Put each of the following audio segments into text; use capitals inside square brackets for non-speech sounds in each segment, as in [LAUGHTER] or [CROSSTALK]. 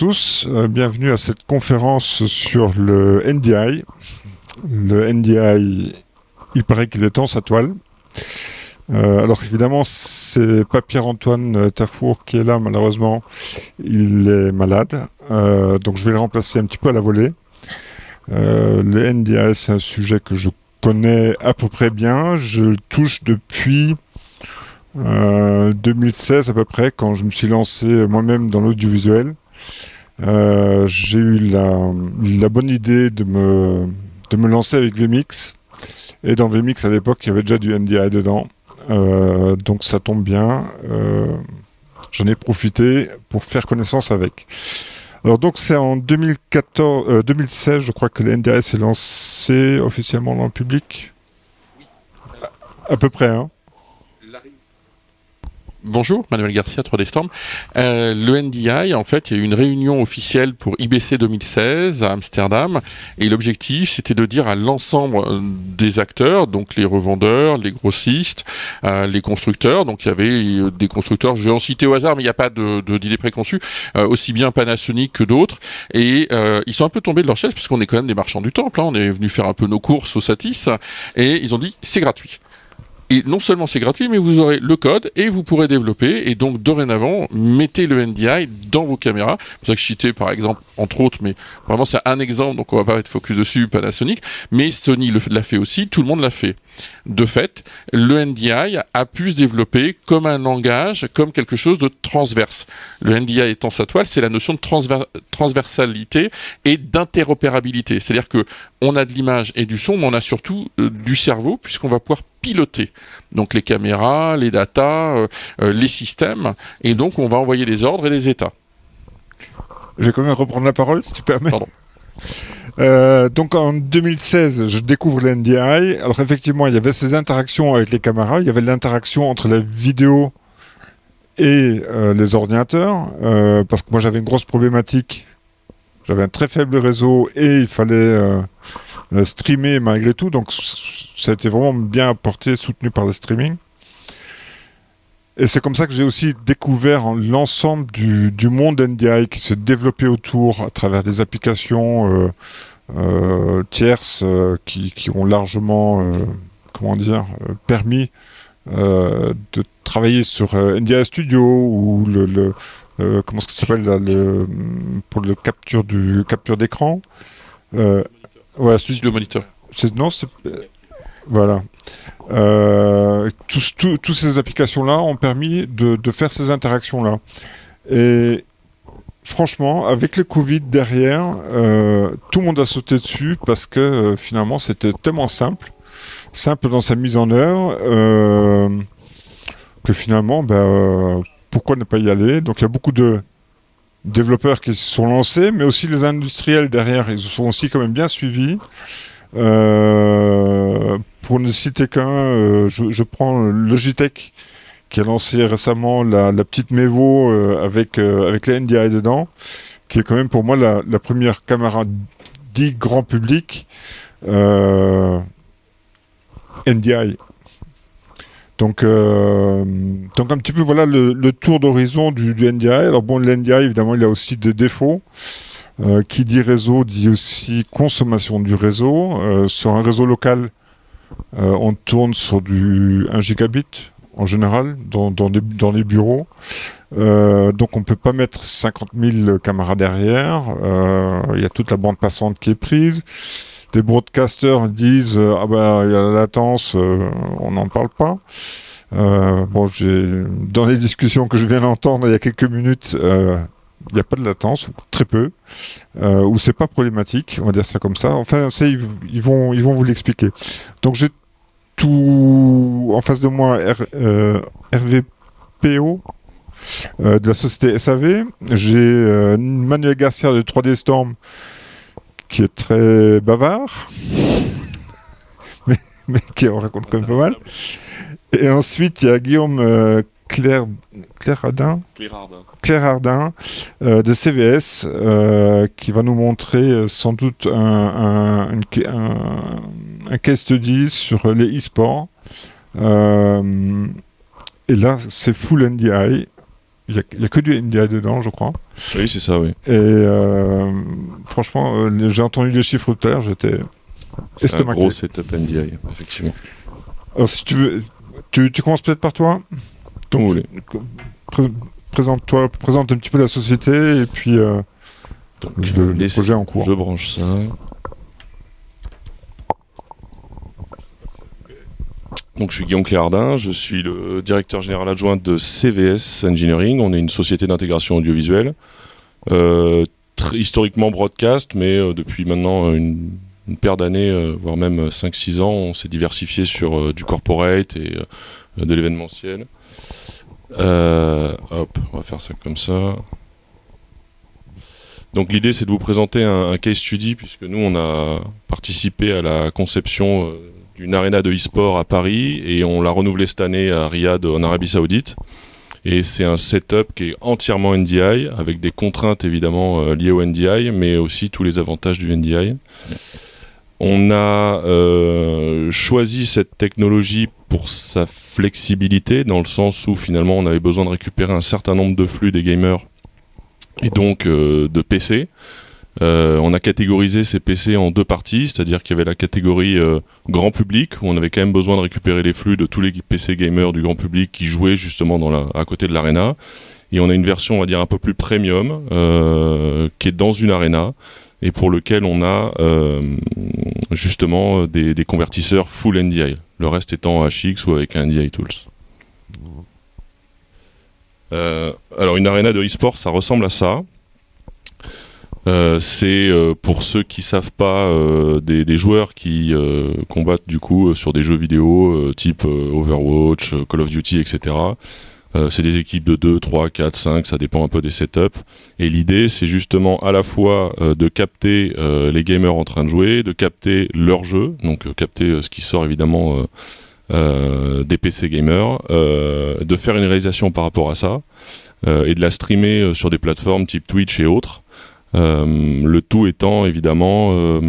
tous, euh, bienvenue à cette conférence sur le NDI. Le NDI, il paraît qu'il est en sa toile. Euh, alors évidemment, c'est pas Pierre-Antoine Tafour qui est là, malheureusement, il est malade. Euh, donc je vais le remplacer un petit peu à la volée. le NDI, c'est un sujet que je connais à peu près bien. Je le touche depuis 2016 à peu près, quand je me suis lancé moi-même dans l'audiovisuel. Euh, j'ai eu la, la, bonne idée de me, de me lancer avec VMix. Et dans VMix, à l'époque, il y avait déjà du NDI dedans. Euh, donc ça tombe bien. Euh, J'en ai profité pour faire connaissance avec. Alors donc c'est en 2014, 2016, je crois que le NDI s'est lancé officiellement dans le public. À, à peu près, hein. Bonjour, Manuel Garcia, 3D Storm. Euh, le NDI, en fait, il y a eu une réunion officielle pour IBC 2016 à Amsterdam, et l'objectif, c'était de dire à l'ensemble euh, des acteurs, donc les revendeurs, les grossistes, euh, les constructeurs, donc il y avait des constructeurs, je vais en citer au hasard, mais il n'y a pas d'idée de, d'idée préconçue, aussi bien Panasonic que d'autres, et ils sont un peu tombés de leur chaise, puisqu'on est quand même des marchands du temple, hein. on est venu faire un peu nos courses au Satis, et ils ont dit, c'est gratuit. Et non seulement c'est gratuit, mais vous aurez le code et vous pourrez développer. Et donc, dorénavant, mettez le NDI dans vos caméras. C'est pour ça que je citais, par exemple, entre autres, mais vraiment c'est un exemple, donc on va pas être focus dessus, Panasonic. Mais Sony l'a fait aussi, tout le monde l'a fait. De fait, le NDI a pu se développer comme un langage, comme quelque chose de transverse. Le NDI étant sa toile, c'est la notion de transversalité et d'interopérabilité. C'est-à-dire que on a de l'image et du son, mais on a surtout euh, du cerveau, puisqu'on va pouvoir piloter. Donc les caméras, les datas, euh, euh, les systèmes, et donc on va envoyer des ordres et des états. Je vais quand même reprendre la parole, si tu permets. Pardon. Euh, donc en 2016, je découvre l'NDI. Alors effectivement, il y avait ces interactions avec les caméras, il y avait l'interaction entre la vidéo et les ordinateurs, parce que moi j'avais une grosse problématique. J'avais un très faible réseau et il fallait euh, streamer malgré tout. Donc ça a été vraiment bien apporté, soutenu par le streaming. Et c'est comme ça que j'ai aussi découvert l'ensemble du, monde NDI qui s'est développé autour à travers des applications euh, euh, tierces qui, qui, ont largement, comment dire, permis de travailler sur NDI Studio ou le, le comment ça s'appelle le, pour le capture du capture d'écran. Ouais, celui le moniteur. Non, c'est. Voilà. Euh, toutes ces applications-là ont permis de, faire ces interactions-là. Et franchement, avec le Covid derrière, euh, tout le monde a sauté dessus parce que euh, finalement, c'était tellement simple, simple dans sa mise en œuvre, finalement, ben, pourquoi ne pas y aller? Donc il y a beaucoup de développeurs qui se sont lancés, mais aussi les industriels derrière, ils sont aussi quand même bien suivis. Euh, pour ne citer qu'un, euh, je, prends Logitech qui a lancé récemment la, petite Mevo euh, avec, avec les NDI dedans, qui est quand même pour moi la, la première caméra dit grand public NDI. Donc, euh, donc un petit peu voilà le, tour d'horizon du, NDI. Alors bon, le NDI évidemment il a aussi des défauts. Euh, qui dit réseau dit aussi consommation du réseau. Euh, sur un réseau local, on tourne sur du 1 gigabit en général dans, dans, les bureaux. donc on peut pas mettre 50 000 caméras derrière. Il y a toute la bande passante qui est prise des broadcasters disent euh, ah ben il y a la latence, euh, on n'en parle pas. Euh, bon, j'ai dans les discussions que je viens d'entendre il y a quelques minutes, il n'y a pas de latence, ou très peu, ou c'est pas problématique, on va dire ça comme ça. Enfin, ils, vont, ils vont vous l'expliquer. Donc j'ai tout en face de moi RVPO de la société SAV. J'ai Manuel Garcia de 3D Storm qui est très bavard, [LAUGHS] mais, qui en raconte quand même pas mal. Et ensuite, il y a Guillaume euh, Claire, Claire Ardin, Claire Ardin, euh, de CVS euh, qui va nous montrer sans doute un, un, un, case study sur les e-sports. et là, c'est full NDI. Il n'y a, que du NDI dedans, je crois. Oui, c'est ça, oui. Et franchement, j'ai entendu les chiffres tout à l'heure, j'étais c'est un gros setup NDI, effectivement. Alors, si tu veux, tu, tu commences peut-être par toi Donc, Présente-toi, présente un petit peu la société et puis euh, le, projet en cours. Je branche ça. Donc, je suis Guillaume Cléardin, je suis le directeur général adjoint de CVS Engineering. On est une société d'intégration audiovisuelle, euh, historiquement broadcast, mais euh, depuis maintenant une une paire d'années, euh, voire même 5-6 ans, on s'est diversifié sur euh, du corporate et euh, de l'événementiel. hop, on va faire ça comme ça. Donc l'idée c'est de vous présenter un, case study puisque nous on a participé à la conception d'une arena de e-sport à Paris et on l'a renouvelé cette année à Riyad en Arabie Saoudite. Et c'est un setup qui est entièrement NDI avec des contraintes évidemment liées au NDI mais aussi tous les avantages du NDI. On a euh, choisi cette technologie pour sa flexibilité, dans le sens où finalement on avait besoin de récupérer un certain nombre de flux des gamers et donc euh, de PC. Euh, on a catégorisé ces PC en deux parties, c'est-à-dire qu'il y avait la catégorie grand public, où on avait quand même besoin de récupérer les flux de tous les PC gamers du grand public qui jouaient justement à côté de l'arena. Et on a une version, on va dire, un peu plus premium, qui est dans une arena, et pour lequel on a euh, justement des, convertisseurs full NDI, le reste étant HX ou avec un NDI Tools. Euh, alors une arena de e-sport, ça ressemble à ça. Euh, c'est pour ceux qui savent pas des, des, joueurs qui combattent du coup sur des jeux vidéo type Overwatch, Call of Duty, etc. Euh, c'est des équipes de 2, 3, 4, 5, ça dépend un peu des setups. Et l'idée, c'est justement à la fois euh, de capter euh, les gamers en train de jouer, de capter leur jeu, donc capter ce qui sort évidemment des PC gamers, de faire une réalisation par rapport à ça, et de la streamer sur des plateformes type Twitch et autres. Le tout étant évidemment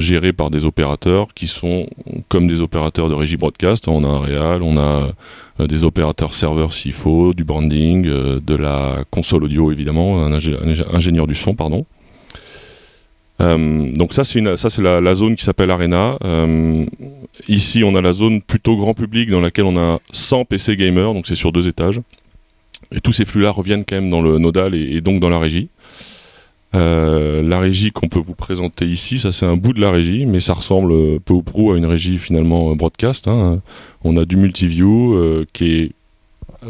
géré par des opérateurs qui sont comme des opérateurs de régie broadcast. On a un réal, on a euh, des opérateurs serveurs s'il faut, du branding, euh, de la console audio évidemment, un, ingénieur du son, pardon. Euh, donc ça c'est la, zone qui s'appelle Arena. ici on a la zone plutôt grand public dans laquelle on a 100 PC gamers, donc c'est sur deux étages. Et tous ces flux-là reviennent quand même dans le nodal et donc dans la régie. Euh, la régie qu'on peut vous présenter ici, ça c'est un bout de la régie, mais ça ressemble peu ou prou à une régie finalement euh, broadcast. Hein. On a du multiview euh, qui est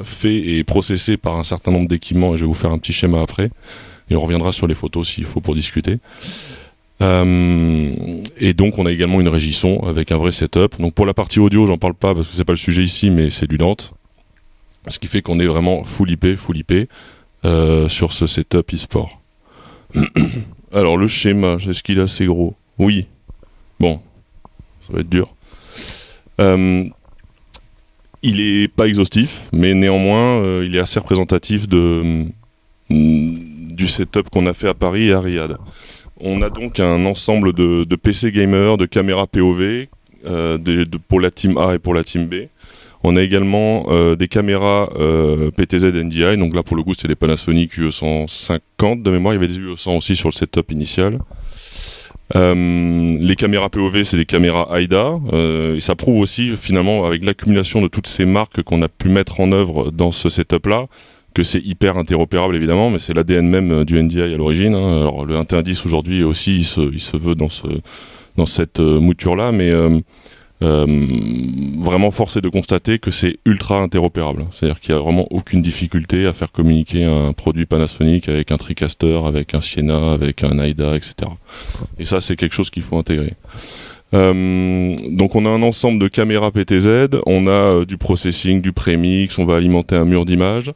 fait et processé par un certain nombre d'équipements, et je vais vous faire un petit schéma après, et on reviendra sur les photos s'il faut pour discuter. et donc on a également une régie son avec un vrai setup. Donc pour la partie audio, j'en parle pas parce que c'est pas le sujet ici, mais c'est du Dante. Ce qui fait qu'on est vraiment full IP, full IP sur ce setup e-sport. [COUGHS] Alors le schéma, est-ce qu'il est assez gros? Oui. Bon, ça va être dur. Euh, il est pas exhaustif, mais néanmoins, euh, il est assez représentatif mm, du setup qu'on a fait à Paris et à Riyad. On a donc un ensemble de, PC gamers, de caméras POV, euh, pour la team A et pour la team B. On a également euh, des caméras euh, PTZ NDI, donc là pour le coup c'est des Panasonic UE150 de mémoire, il y avait des UE100 aussi sur le setup initial. Euh, les caméras POV, c'est des caméras AIDA, et ça prouve aussi finalement avec l'accumulation de toutes ces marques qu'on a pu mettre en œuvre dans ce setup-là, que c'est hyper interopérable évidemment, mais c'est l'ADN même du NDI à l'origine. Hein. Alors le 1.10 aujourd'hui aussi, il se, veut dans, ce, dans cette mouture-là, mais vraiment forcé de constater que c'est ultra interopérable. C'est-à-dire qu'il n'y a vraiment aucune difficulté à faire communiquer un produit Panasonic avec un TriCaster, avec un Sienna, avec un AIDA, etc. Et ça, c'est quelque chose qu'il faut intégrer. Euh, donc on a un ensemble de caméras PTZ, on a euh, du processing, du prémix, on va alimenter un mur d'image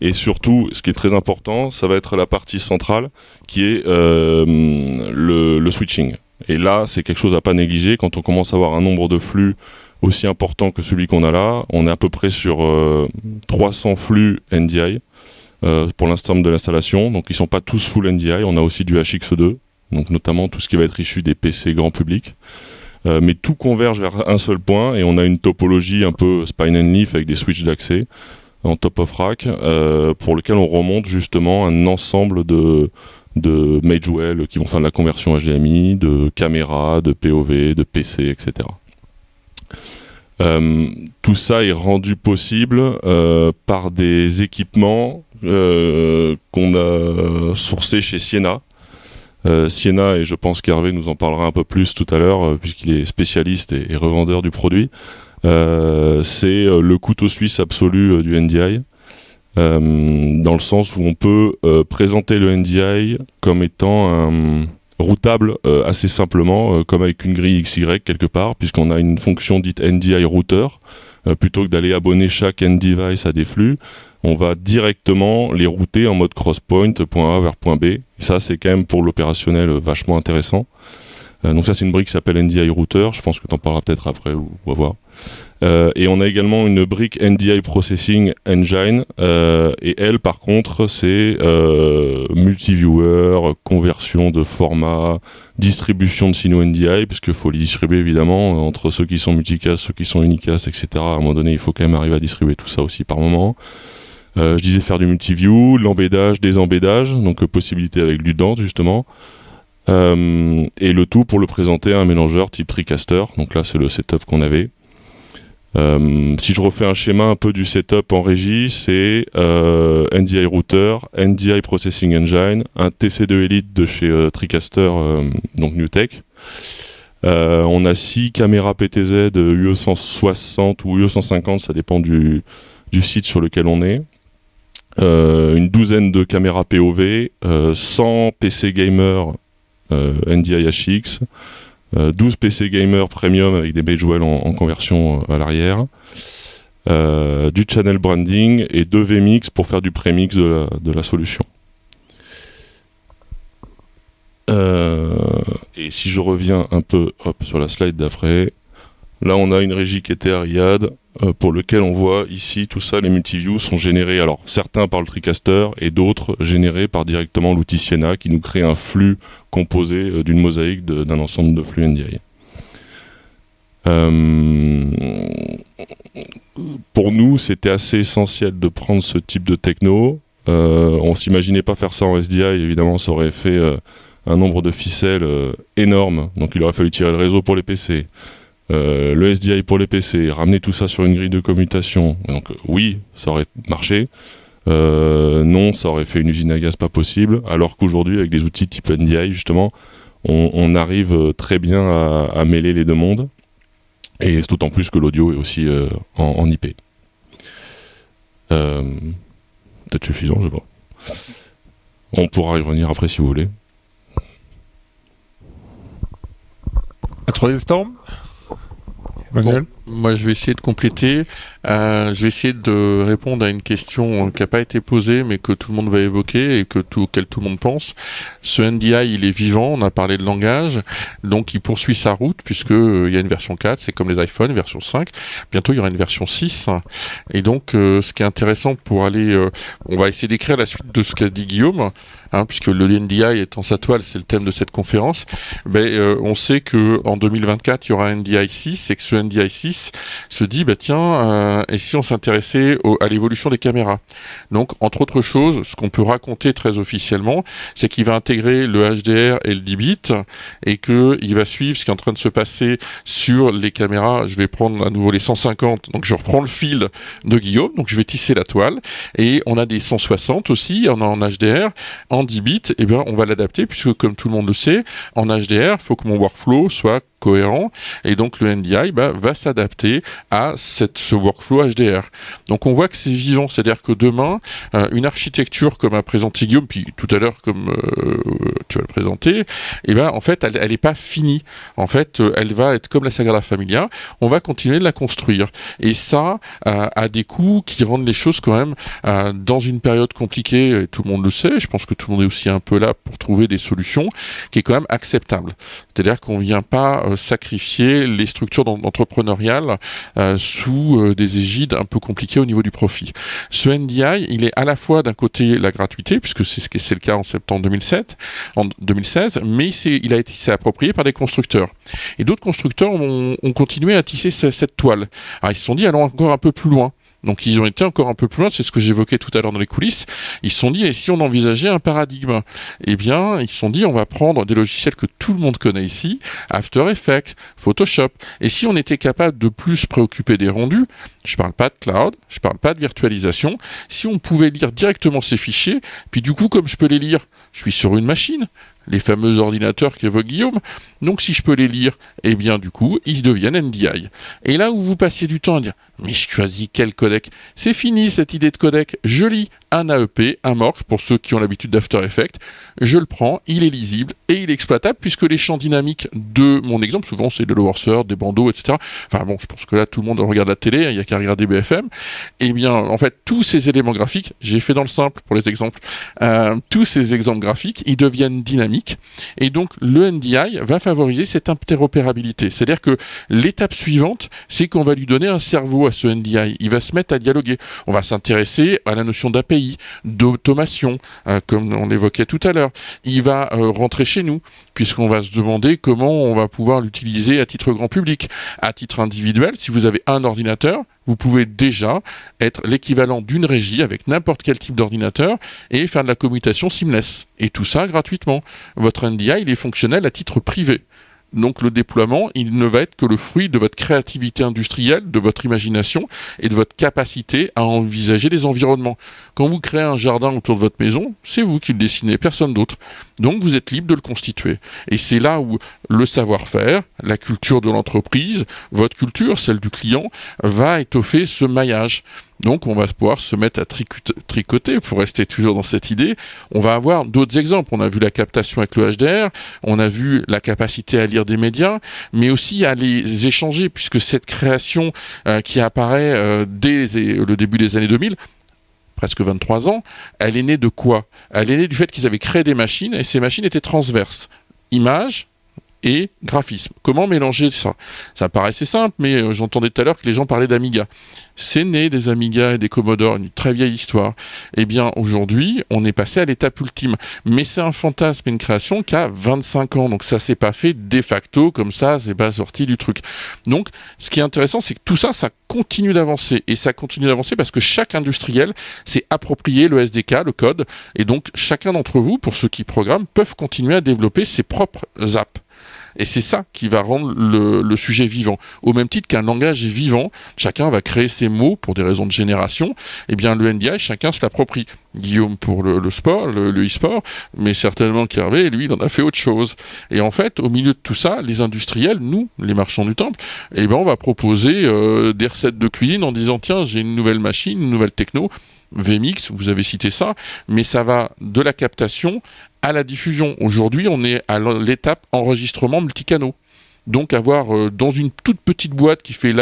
et surtout, ce qui est très important, ça va être la partie centrale qui est euh, le, le, switching. Et là, c'est quelque chose à pas négliger. Quand on commence à avoir un nombre de flux aussi important que celui qu'on a là, on est à peu près sur 300 euh, flux NDI euh, pour l'instant de l'installation. Donc ils sont pas tous full NDI. On a aussi du HX2, donc notamment tout ce qui va être issu des PC grand public. Euh, mais tout converge vers un seul point et on a une topologie un peu spine and leaf avec des switches d'accès. en top of rack, pour lequel on remonte justement un ensemble de, de Magewell qui vont faire de la conversion HDMI, de caméras, de POV, de PC, etc. Euh, tout ça est rendu possible euh, par des équipements euh, qu'on a sourcés chez Siena. Siena, et je pense qu'Hervé nous en parlera un peu plus tout à l'heure, puisqu'il est spécialiste et, revendeur du produit. c'est le couteau suisse absolu du NDI. Dans le sens où on peut présenter le NDI comme étant routable euh, assez simplement, euh, comme avec une grille XY quelque part, puisqu'on a une fonction dite NDI router, euh, plutôt que d'aller abonner chaque end device à des flux, on va directement les router en mode crosspoint, point A vers point B. Ça, c'est quand même pour l'opérationnel vachement intéressant. donc ça, c'est une brique qui s'appelle NDI router. Je pense que tu en parleras peut-être après, ou on va voir. Euh, et on a également une brique NDI Processing Engine. Euh, et elle, par contre, c'est euh, multiviewer, conversion de format, distribution de signaux NDI, puisqu'il faut les distribuer évidemment entre ceux qui sont multicast, ceux qui sont unicast, etc. À un moment donné, il faut quand même arriver à distribuer tout ça aussi par moment. je disais faire du multiview, l'embédage, désembédage, donc possibilité avec du Dante justement. et le tout pour le présenter à un mélangeur type TriCaster. Donc là, c'est le setup qu'on avait. Euh, si je refais un schéma un peu du setup en régie, c'est euh, NDI router, NDI processing engine, un TC2 Elite de chez euh, TriCaster, donc NewTek. on a 6 caméras PTZ UE160 ou UE150, ça dépend du, du, site sur lequel on est. une douzaine de caméras POV, 100 PC gamer NDI HX, 12 euh, PC gamer premium avec des Magewell en, en conversion euh, à l'arrière. Euh, du channel branding et deux VMix pour faire du prémix de la, solution. et si je reviens un peu sur la slide d'après, là on a une régie qui était à Riyad, pour lequel on voit ici tout ça, les multiviews sont générés, alors certains par le TriCaster et d'autres générés par directement l'outil Siena qui nous crée un flux composé euh, d'une mosaïque d'un ensemble de flux NDI. Euh, pour nous, c'était assez essentiel de prendre ce type de techno. Euh, on s'imaginait pas faire ça en SDI, évidemment, ça aurait fait euh, un nombre de ficelles énorme. Donc il aurait fallu tirer le réseau pour les PC, le SDI pour les PC, ramener tout ça sur une grille de commutation. Donc oui, ça aurait marché. Euh, non, ça aurait fait une usine à gaz pas possible. Alors qu'aujourd'hui, avec des outils type NDI, justement, on, arrive euh, très bien à, mêler les deux mondes. Et c'est d'autant plus que l'audio est aussi euh, en, IP. Peut-être suffisant, je sais pas. On pourra y revenir après si vous voulez. 3D Storm? Manuel. Bon. Moi, je vais essayer de compléter. Euh, je vais essayer de répondre à une question qui n'a pas été posée, mais que tout le monde va évoquer et que tout, tout le monde pense. Ce NDI, il est vivant. On a parlé de langage, donc il poursuit sa route puisque euh, il y a une version 4, c'est comme les iPhones, version 5. Bientôt, il y aura une version 6. Et donc, euh, ce qui est intéressant pour aller, on va essayer d'écrire la suite de ce qu'a dit Guillaume. Hein, puisque le NDI étant sa toile, c'est le thème de cette conférence, ben, on sait que en 2024, il y aura un NDI 6 et que ce NDI 6 se dit bah tiens euh, et si on s'intéressait à l'évolution des caméras? Donc entre autres choses ce qu'on peut raconter très officiellement c'est qu'il va intégrer le HDR et le 10 bits et que il va suivre ce qui est en train de se passer sur les caméras. Je vais prendre à nouveau les 150 donc je reprends le fil de Guillaume. Donc je vais tisser la toile. Et on a des 160 aussi a en HDR en 10 bits et eh bien on va l'adapter puisque comme tout le monde le sait en HDR il faut que mon workflow soit cohérent et donc le NDI bah, va s'adapter à ce workflow HDR. Donc on voit que c'est vivant, c'est-à-dire que demain, euh, une architecture comme a présenté Guillaume, puis tout à l'heure comme euh, tu as le présenté, eh ben en fait elle n'est pas finie. En fait, euh, elle va être comme la Sagrada Familia, on va continuer de la construire. Et ça a des coûts qui rendent les choses quand même dans une période compliquée, et tout le monde le sait, je pense que tout le monde est aussi un peu là pour trouver des solutions, qui est quand même acceptable. C'est-à-dire qu'on vient pas sacrifier les structures entrepreneuriales euh, sous euh, des égides un peu compliquées au niveau du profit. Ce NDI, il est à la fois d'un côté la gratuité, puisque c'est ce qui c'est le cas en septembre 2007, en 2016, mais il a été approprié par des constructeurs. Et d'autres constructeurs ont, continué à tisser cette toile. Alors ils se sont dit allons encore un peu plus loin. Donc ils ont été encore un peu plus loin, c'est ce que j'évoquais tout à l'heure dans les coulisses. Ils se sont dit, et si on envisageait un paradigme? Eh bien, ils se sont dit, on va prendre des logiciels que tout le monde connaît ici, After Effects, Photoshop, et si on était capable de plus se préoccuper des rendus, je parle pas de cloud, je parle pas de virtualisation, si on pouvait lire directement ces fichiers, puis du coup, comme je peux les lire, je suis sur une machine, les fameux ordinateurs qu'évoque Guillaume. Donc si je peux les lire, eh bien du coup, ils deviennent NDI. Et là où vous passiez du temps à dire mais je choisis quel codec? C'est fini cette idée de codec. Je lis un AEP, un MORC, pour ceux qui ont l'habitude d'After Effects. Je le prends, il est lisible et il est exploitable puisque les champs dynamiques de mon exemple, souvent c'est de Lower Third, des bandeaux, etc. Enfin bon, je pense que là tout le monde regarde la télé, hein, il n'y a qu'à regarder BFM. Eh bien, en fait, tous ces éléments graphiques, j'ai fait dans le simple pour les exemples, euh, tous ces exemples graphiques, ils deviennent dynamiques. Et donc, le NDI va favoriser cette interopérabilité. C'est-à-dire que l'étape suivante, c'est qu'on va lui donner un cerveau à ce NDI. Il va se mettre à dialoguer. On va s'intéresser à la notion d'API, d'automation, euh, comme on évoquait tout à l'heure. Il va euh, rentrer chez nous, puisqu'on va se demander comment on va pouvoir l'utiliser à titre grand public. À titre individuel, si vous avez un ordinateur, vous pouvez déjà être l'équivalent d'une régie avec n'importe quel type d'ordinateur et faire de la commutation seamless. Et tout ça gratuitement. Votre NDI, il est fonctionnel à titre privé. Donc le déploiement, il ne va être que le fruit de votre créativité industrielle, de votre imagination et de votre capacité à envisager des environnements. Quand vous créez un jardin autour de votre maison, c'est vous qui le dessinez, personne d'autre. Donc vous êtes libre de le constituer. Et c'est là où le savoir-faire, la culture de l'entreprise, votre culture, celle du client, va étoffer ce maillage. Donc on va pouvoir se mettre à tricoter pour rester toujours dans cette idée. On va avoir d'autres exemples. On a vu la captation avec le HDR, on a vu la capacité à lire des médias, mais aussi à les échanger, puisque cette création euh, qui apparaît euh, dès le début des années 2000, presque 23 ans, elle est née de quoi? Elle est née du fait qu'ils avaient créé des machines et ces machines étaient transverses. Images, et graphisme. Comment mélanger ça? Ça paraissait simple, mais euh, j'entendais tout à l'heure que les gens parlaient d'Amiga. C'est né des Amiga et des Commodore, une très vieille histoire. Eh bien, aujourd'hui, on est passé à l'étape ultime. Mais c'est un fantasme une création qui a 25 ans. Donc ça s'est pas fait de facto, comme ça, c'est pas sorti du truc. Donc, ce qui est intéressant, c'est que tout ça, ça continue d'avancer. Et ça continue d'avancer parce que chaque industriel s'est approprié le SDK, le code. Et donc, chacun d'entre vous, pour ceux qui programment, peuvent continuer à développer ses propres apps. Et c'est ça qui va rendre le, sujet vivant. Au même titre qu'un langage est vivant, chacun va créer ses mots pour des raisons de génération. Eh bien, le NDI, chacun se l'approprie. Guillaume pour le, sport, le, e-sport, mais certainement qu'Hervé, lui, il en a fait autre chose. Et en fait, au milieu de tout ça, les industriels, nous, les marchands du temple, eh ben, on va proposer euh, des recettes de cuisine en disant, tiens, j'ai une nouvelle machine, une nouvelle techno, VMix, vous avez cité ça, mais ça va de la captation à la diffusion. Aujourd'hui, on est à l'étape enregistrement multicanaux. Donc avoir euh, dans une toute petite boîte qui fait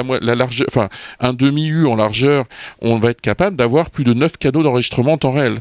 un demi-U en largeur, on va être capable d'avoir plus de 9 canaux d'enregistrement en temps réel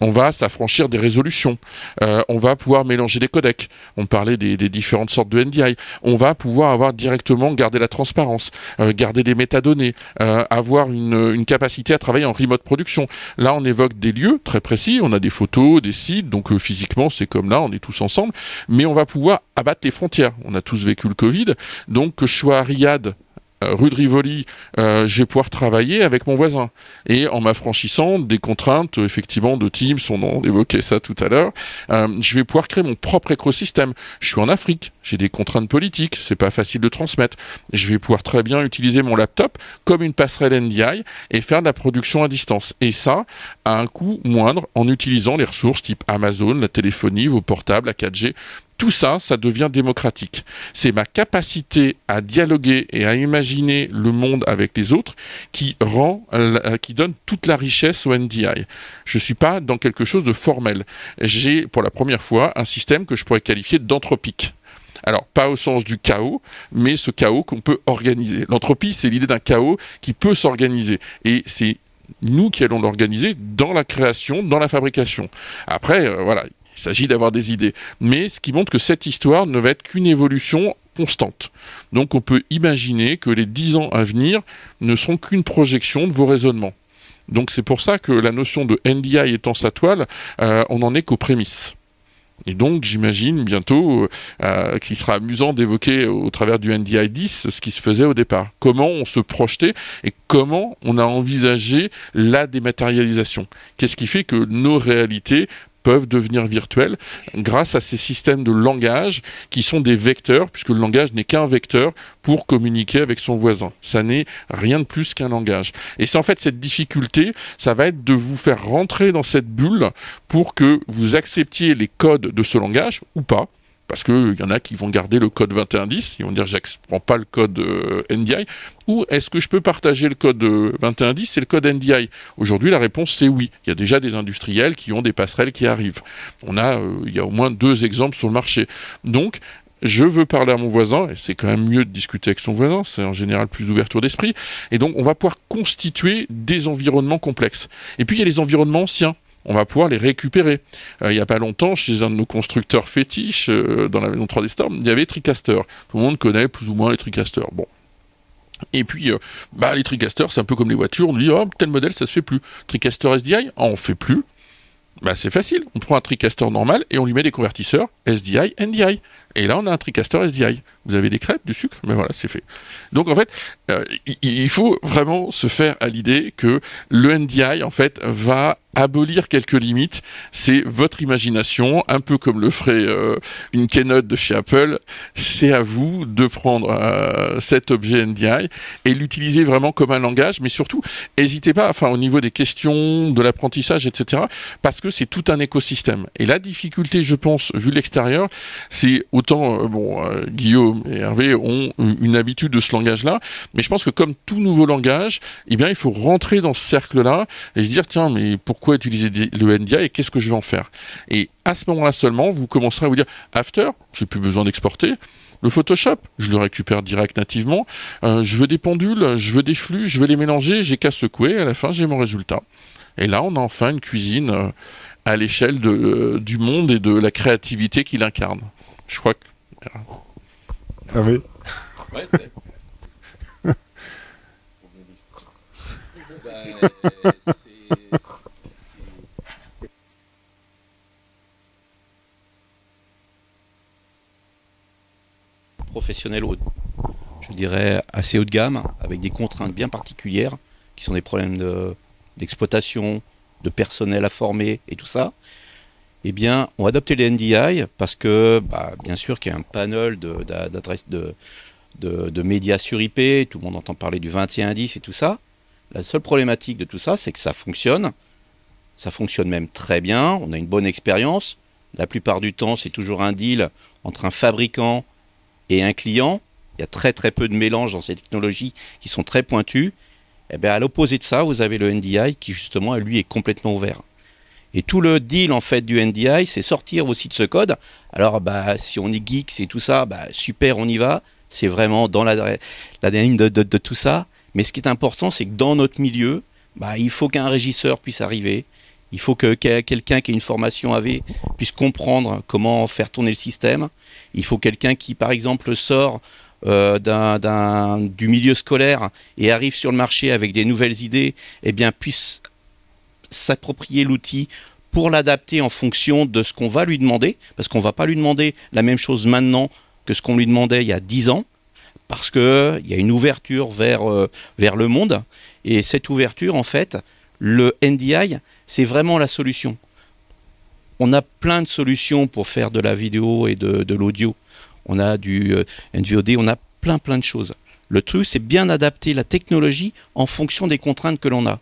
on va s'affranchir des résolutions, euh, on va pouvoir mélanger des codecs, on parlait des, différentes sortes de NDI, on va pouvoir avoir directement garder la transparence, euh, garder des métadonnées, euh, avoir une, capacité à travailler en remote production. Là, on évoque des lieux très précis, on a des photos, des sites, donc physiquement c'est comme là, on est tous ensemble, mais on va pouvoir abattre les frontières. On a tous vécu le Covid, donc que je sois à Riyad rue de Rivoli, euh, je vais pouvoir travailler avec mon voisin. Et en m'affranchissant des contraintes, effectivement, de Teams, on, évoquait ça tout à l'heure, euh, je vais pouvoir créer mon propre écosystème. Je suis en Afrique, j'ai des contraintes politiques, c'est pas facile de transmettre. Je vais pouvoir très bien utiliser mon laptop comme une passerelle NDI et faire de la production à distance. Et ça, à un coût moindre, en utilisant les ressources type Amazon, la téléphonie, vos portables, la 4G, tout ça, ça devient démocratique. C'est ma capacité à dialoguer et à imaginer le monde avec les autres qui rend, euh, qui donne toute la richesse au NDI. Je suis pas dans quelque chose de formel. J'ai, pour la première fois, un système que je pourrais qualifier d'anthropique. Alors, pas au sens du chaos, mais ce chaos qu'on peut organiser. L'entropie, c'est l'idée d'un chaos qui peut s'organiser. Et c'est nous qui allons l'organiser dans la création, dans la fabrication. Après, euh, voilà, il s'agit d'avoir des idées. Mais ce qui montre que cette histoire ne va être qu'une évolution constante. Donc on peut imaginer que les dix ans à venir ne seront qu'une projection de vos raisonnements. Donc c'est pour ça que la notion de NDI étant sa toile, euh, on n'en est qu'aux prémices. Et donc, j'imagine bientôt euh, euh, qu'il sera amusant d'évoquer au travers du NDI 10 ce qui se faisait au départ. Comment on se projetait et comment on a envisagé la dématérialisation. Qu'est-ce qui fait que nos réalités peuvent devenir virtuels grâce à ces systèmes de langage qui sont des vecteurs, puisque le langage n'est qu'un vecteur pour communiquer avec son voisin. Ça n'est rien de plus qu'un langage. Et c'est en fait cette difficulté, ça va être de vous faire rentrer dans cette bulle pour que vous acceptiez les codes de ce langage ou pas parce qu'il y en a qui vont garder le code 2110, ils vont dire je prends pas le code euh, NDI, ou est-ce que je peux partager le code 2110 et le code NDI Aujourd'hui, la réponse c'est oui. Il y a déjà des industriels qui ont des passerelles qui arrivent. On a, euh, il y a au moins deux exemples sur le marché. Donc, je veux parler à mon voisin, et c'est quand même mieux de discuter avec son voisin, c'est en général plus ouverture d'esprit, et donc on va pouvoir constituer des environnements complexes. Et puis il y a les environnements anciens on va pouvoir les récupérer. Euh, il n'y a pas longtemps, chez un de nos constructeurs fétiches, euh, dans la maison 3D Storm, il y avait TriCaster. Tout le monde connaît plus ou moins les TriCaster. Bon. Et puis, euh, bah, les TriCaster, c'est un peu comme les voitures. On dit, oh, tel modèle, ça se fait plus. TriCaster SDI, on on fait plus. Bah, c'est facile. On prend un TriCaster normal et on lui met des convertisseurs SDI, NDI. Et là, on a un TriCaster SDI. Vous avez des crêpes, du sucre, mais voilà, c'est fait. Donc en fait, il faut vraiment se faire à l'idée que le NDI, en fait, va abolir quelques limites, c'est votre imagination, un peu comme le ferait euh, une keynote de chez Apple. C'est à vous de prendre euh, cet objet NDI et l'utiliser vraiment comme un langage, mais surtout, n'hésitez pas, enfin au niveau des questions, de l'apprentissage, etc., parce que c'est tout un écosystème. Et la difficulté, je pense, vu l'extérieur, c'est autant, euh, bon, Guillaume et Hervé ont une habitude de ce langage-là, mais je pense que comme tout nouveau langage, eh bien, il faut rentrer dans ce cercle-là et se dire, tiens, mais pourquoi utiliser le NDI et qu'est-ce que je vais en faire. Et à ce moment-là seulement, vous commencerez à vous dire After, j'ai plus besoin d'exporter. Le Photoshop, je le récupère direct nativement. Euh, je veux des pendules, je veux des flux, je veux les mélanger, j'ai qu'à secouer, à la fin j'ai mon résultat. Et là, on a enfin une cuisine euh, à l'échelle euh, du monde et de la créativité qu'il incarne. Je crois que. Ah oui. [LAUGHS] professionnel, je dirais, assez haut de gamme, avec des contraintes bien particulières, qui sont des problèmes d'exploitation, de, personnel à former et tout ça, eh bien, on a adopté les NDI parce que, bah, bien sûr, qu'il y a un panel d'adresses de, médias sur IP, tout le monde entend parler du 2110 et tout ça. La seule problématique de tout ça, c'est que ça fonctionne. Ça fonctionne même très bien, on a une bonne expérience. La plupart du temps, c'est toujours un deal entre un fabricant et un client, il y a très très peu de mélange dans ces technologies qui sont très pointues. Et eh bien à l'opposé de ça, vous avez le NDI qui justement lui est complètement ouvert. Et tout le deal en fait du NDI, c'est sortir aussi de ce code. Alors bah si on est geek, c'est tout ça, bah super, on y va. C'est vraiment dans la, la ligne de, de, tout ça. Mais ce qui est important, c'est que dans notre milieu, bah, il faut qu'un régisseur puisse arriver. Il faut que quelqu'un qui ait une formation AV puisse comprendre comment faire tourner le système. Il faut quelqu'un qui, par exemple, sort euh, du milieu scolaire et arrive sur le marché avec des nouvelles idées, eh bien, puisse s'approprier l'outil pour l'adapter en fonction de ce qu'on va lui demander, parce qu'on ne va pas lui demander la même chose maintenant que ce qu'on lui demandait il y a 10 ans, parce qu'il y a une ouverture vers, euh, vers le monde, et cette ouverture, en fait, le NDI, c'est vraiment la solution on a plein de solutions pour faire de la vidéo et de, l'audio. On a du euh, NVOD, on a plein plein de choses. Le truc, c'est bien adapter la technologie en fonction des contraintes que l'on a.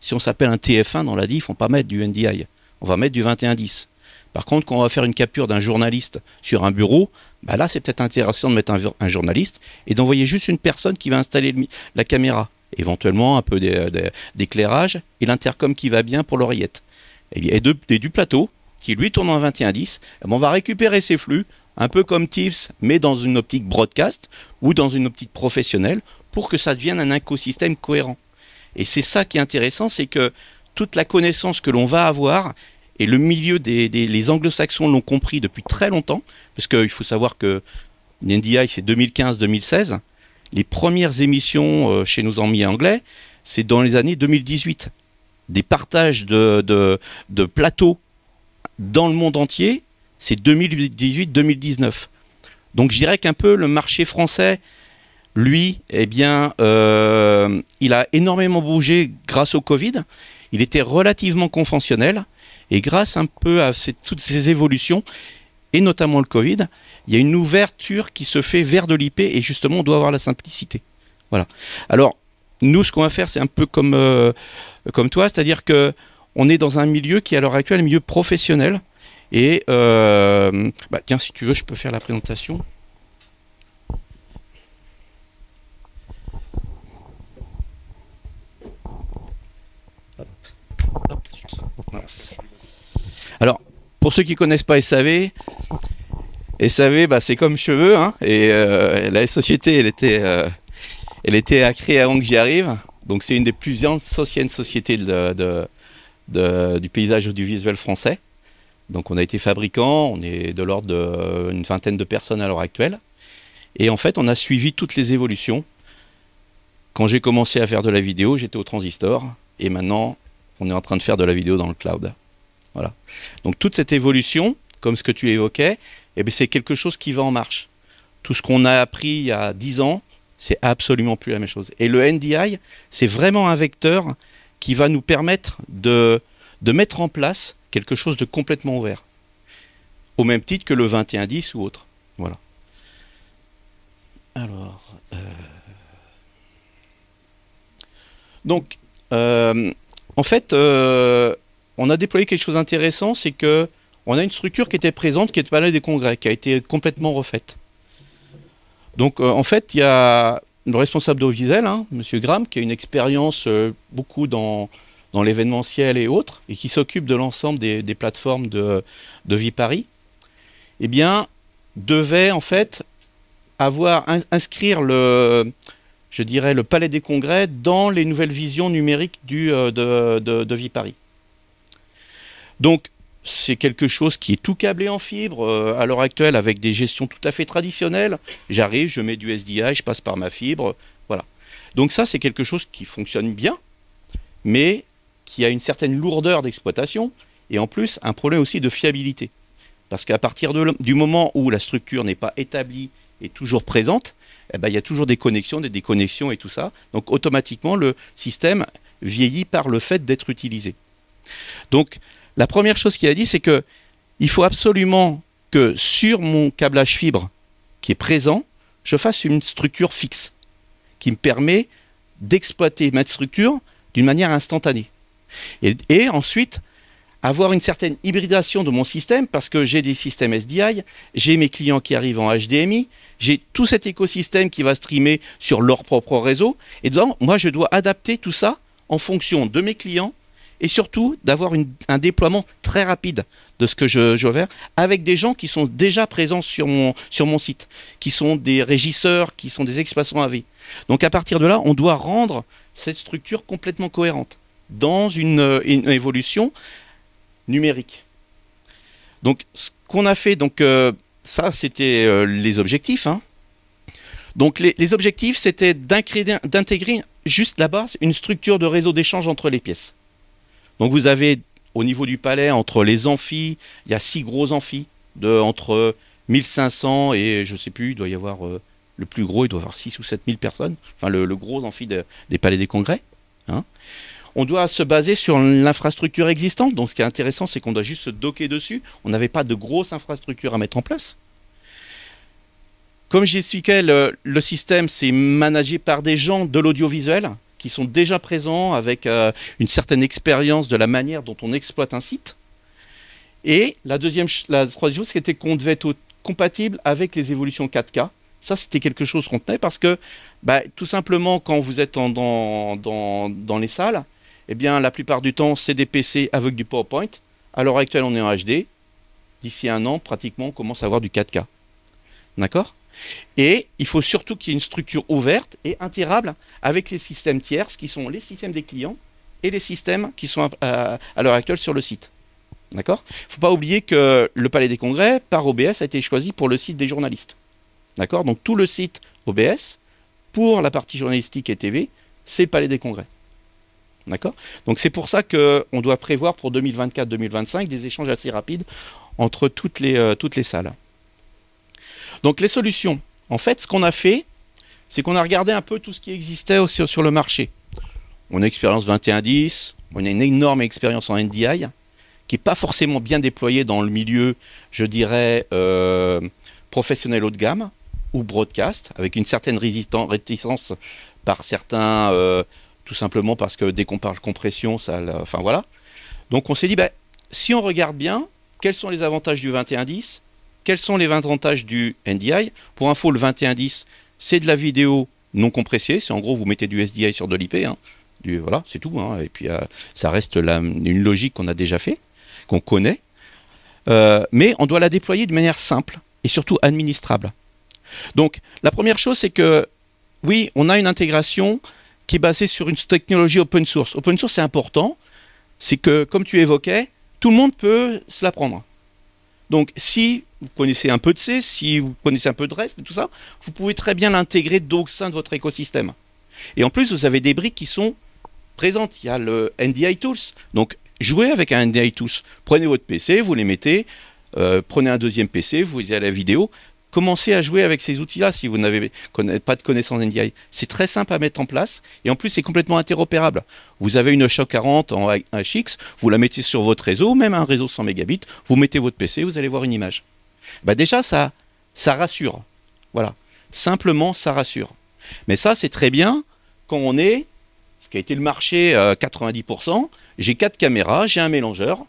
Si on s'appelle un TF1 dans la diff, on ne va pas mettre du NDI. On va mettre du 2110. Par contre, quand on va faire une capture d'un journaliste sur un bureau, bah là, c'est peut-être intéressant de mettre un, journaliste et d'envoyer juste une personne qui va installer la caméra, éventuellement un peu d'éclairage et l'intercom qui va bien pour l'oreillette. Et, du plateau, qui lui tourne en 2110, eh ben, on va récupérer ces flux, un peu comme Tips, mais dans une optique broadcast ou dans une optique professionnelle, pour que ça devienne un écosystème cohérent. Et c'est ça qui est intéressant, c'est que toute la connaissance que l'on va avoir, et le milieu des, les anglo-saxons l'ont compris depuis très longtemps, parce qu'il faut savoir que NDI c'est 2015-2016, les premières émissions euh, chez nos amis anglais, c'est dans les années 2018. Des partages de, plateaux dans le monde entier c'est 2018-2019. Donc je dirais qu'un peu le marché français, lui, eh bien, euh, il a énormément bougé grâce au Covid. Il était relativement conventionnel. Et grâce un peu à toutes ces évolutions, et notamment le Covid, il y a une ouverture qui se fait vers de l'IP et justement on doit avoir la simplicité. Voilà. Alors nous, ce qu'on va faire, c'est un peu comme euh, toi, c'est-à-dire que on est dans un milieu qui à l'heure actuelle un milieu professionnel. Et euh, bah, tiens, si tu veux, je peux faire la présentation. Alors, pour ceux qui connaissent pas SAV, SAV, bah, c'est comme cheveux, hein, et euh, la société, elle était, euh, elle était créée avant que j'y arrive. Donc, c'est une des plus anciennes sociétés du paysage audiovisuel français. Donc, on a été fabricant, on est de l'ordre d'une vingtaine de personnes à l'heure actuelle. Et en fait, on a suivi toutes les évolutions. Quand j'ai commencé à faire de la vidéo, j'étais au transistor, et maintenant, on est en train de faire de la vidéo dans le cloud. Voilà. Donc toute cette évolution, comme ce que tu évoquais, eh bien, c'est quelque chose qui va en marche. Tout ce qu'on a appris il y a 10 ans, c'est absolument plus la même chose. Et le NDI, c'est vraiment un vecteur qui va nous permettre de, de mettre en place quelque chose de complètement ouvert. Au même titre que le 2110 ou autre. Voilà. Alors. Euh, donc, euh, en fait, euh, on a déployé quelque chose d'intéressant, c'est que on a une structure qui était présente, qui est le palais des congrès, qui a été complètement refaite. Donc euh, en fait, il y a le responsable d'Audiovisuel, hein, M. Graham, qui a une expérience euh, beaucoup dans, l'événementiel et autres, et qui s'occupe de l'ensemble des, plateformes de, de Vie Paris, eh bien, devait en fait avoir inscrire le, je dirais, le Palais des Congrès dans les nouvelles visions numériques euh, de, de, Paris. Donc, c'est quelque chose qui est tout câblé en fibre euh, à l'heure actuelle avec des gestions tout à fait traditionnelles. J'arrive, je mets du SDI, je passe par ma fibre, voilà. Donc ça, c'est quelque chose qui fonctionne bien, mais qui a une certaine lourdeur d'exploitation et en plus un problème aussi de fiabilité. Parce qu'à partir du moment où la structure n'est pas établie et toujours présente, eh ben, il y a toujours des connexions, des déconnexions et tout ça. Donc automatiquement, le système vieillit par le fait d'être utilisé. Donc la première chose qu'il a dit, c'est que il faut absolument que sur mon câblage fibre qui est présent, je fasse une structure fixe qui me permet d'exploiter ma structure d'une manière instantanée. Et, ensuite, avoir une certaine hybridation de mon système parce que j'ai des systèmes SDI, j'ai mes clients qui arrivent en HDMI, j'ai tout cet écosystème qui va streamer sur leur propre réseau. Et donc, moi, je dois adapter tout ça en fonction de mes clients, et surtout d'avoir un déploiement très rapide de ce que je, je avec des gens qui sont déjà présents sur mon, sur mon site, qui sont des régisseurs, qui sont des exploitants AV. Donc à partir de là, on doit rendre cette structure complètement cohérente dans une, évolution numérique. Donc ce qu'on a fait, donc euh, ça c'était euh, les objectifs. Hein. Donc les, les objectifs c'était d'intégrer juste là-bas une structure de réseau d'échange entre les pièces. Donc vous avez au niveau du palais, entre les amphis, il y a six gros amphis, de, entre 1500 et je ne sais plus, il doit y avoir euh, le plus gros, il doit y avoir 6 ou 7000 personnes, enfin le, gros amphi des palais des congrès. Hein. On doit se baser sur l'infrastructure existante, donc ce qui est intéressant, c'est qu'on doit juste se docker dessus. On n'avait pas de grosse infrastructure à mettre en place. Comme j'expliquais, le, le système, c'est managé par des gens de l'audiovisuel, qui sont déjà présents avec euh, une certaine expérience de la manière dont on exploite un site. Et la deuxième, la troisième chose, c'était qu'on devait être compatible avec les évolutions 4K. Ça, c'était quelque chose qu'on tenait parce que, bah, tout simplement, quand vous êtes dans, dans, dans, les salles, eh bien, la plupart du temps, c'est des PC avec du PowerPoint. À l'heure actuelle, on est en HD. D'ici un an, pratiquement, on commence à avoir du 4K. D'accord? Et il faut surtout qu'il y ait une structure ouverte et intégrable avec les systèmes tierces qui sont les systèmes des clients et les systèmes qui sont à, l'heure actuelle sur le site. D'accord? Il ne faut pas oublier que le Palais des Congrès, par OBS, a été choisi pour le site des journalistes. D'accord? Donc tout le site OBS, pour la partie journalistique et TV, c'est le Palais des Congrès. D'accord? Donc c'est pour ça qu'on doit prévoir pour 2024-2025 des échanges assez rapides entre toutes les, euh, toutes les salles. Donc les solutions. En fait, ce qu'on a fait, c'est qu'on a regardé un peu tout ce qui existait sur le marché. On a expérience 2110, on a une énorme expérience en NDI, qui n'est pas forcément bien déployée dans le milieu, je dirais, euh, professionnel haut de gamme ou broadcast, avec une certaine réticence par certains, euh, tout simplement parce que dès qu'on parle compression, ça, enfin voilà. Donc on s'est dit, ben, si on regarde bien, quels sont les avantages du 2110 Quels sont les avantages du NDI Pour info, le 2110, c'est de la vidéo non compressée. C'est en gros, vous mettez du SDI sur de l'IP. Hein. voilà, c'est tout. Hein. Et puis, euh, ça reste une logique qu'on a déjà fait, qu'on connaît. Euh, mais on doit la déployer de manière simple et surtout administrable. Donc, la première chose, c'est que, oui, on a une intégration qui est basée sur une technologie open source. Open source, c'est important. C'est que, comme tu évoquais, tout le monde peut se l'apprendre. Donc, si vous connaissez un peu de C, si vous connaissez un peu de REST tout ça, vous pouvez très bien l'intégrer au sein de votre écosystème. Et en plus, vous avez des briques qui sont présentes. Il y a le NDI Tools. Donc, jouez avec un NDI Tools. Prenez votre PC, vous les mettez, euh, prenez un deuxième PC, vous allez la vidéo, commencez à jouer avec ces outils-là si vous n'avez pas de connaissances NDI. C'est très simple à mettre en place et en plus c'est complètement interopérable. Vous avez une SHA 40 en HX, vous la mettez sur votre réseau, même un réseau 100 mégabits, vous mettez votre PC, vous allez voir une image. Bah déjà ça, ça rassure. Voilà. Simplement ça rassure. Mais ça c'est très bien quand on est, ce qui a été le marché 90%, euh, j'ai quatre caméras, j'ai un mélangeur,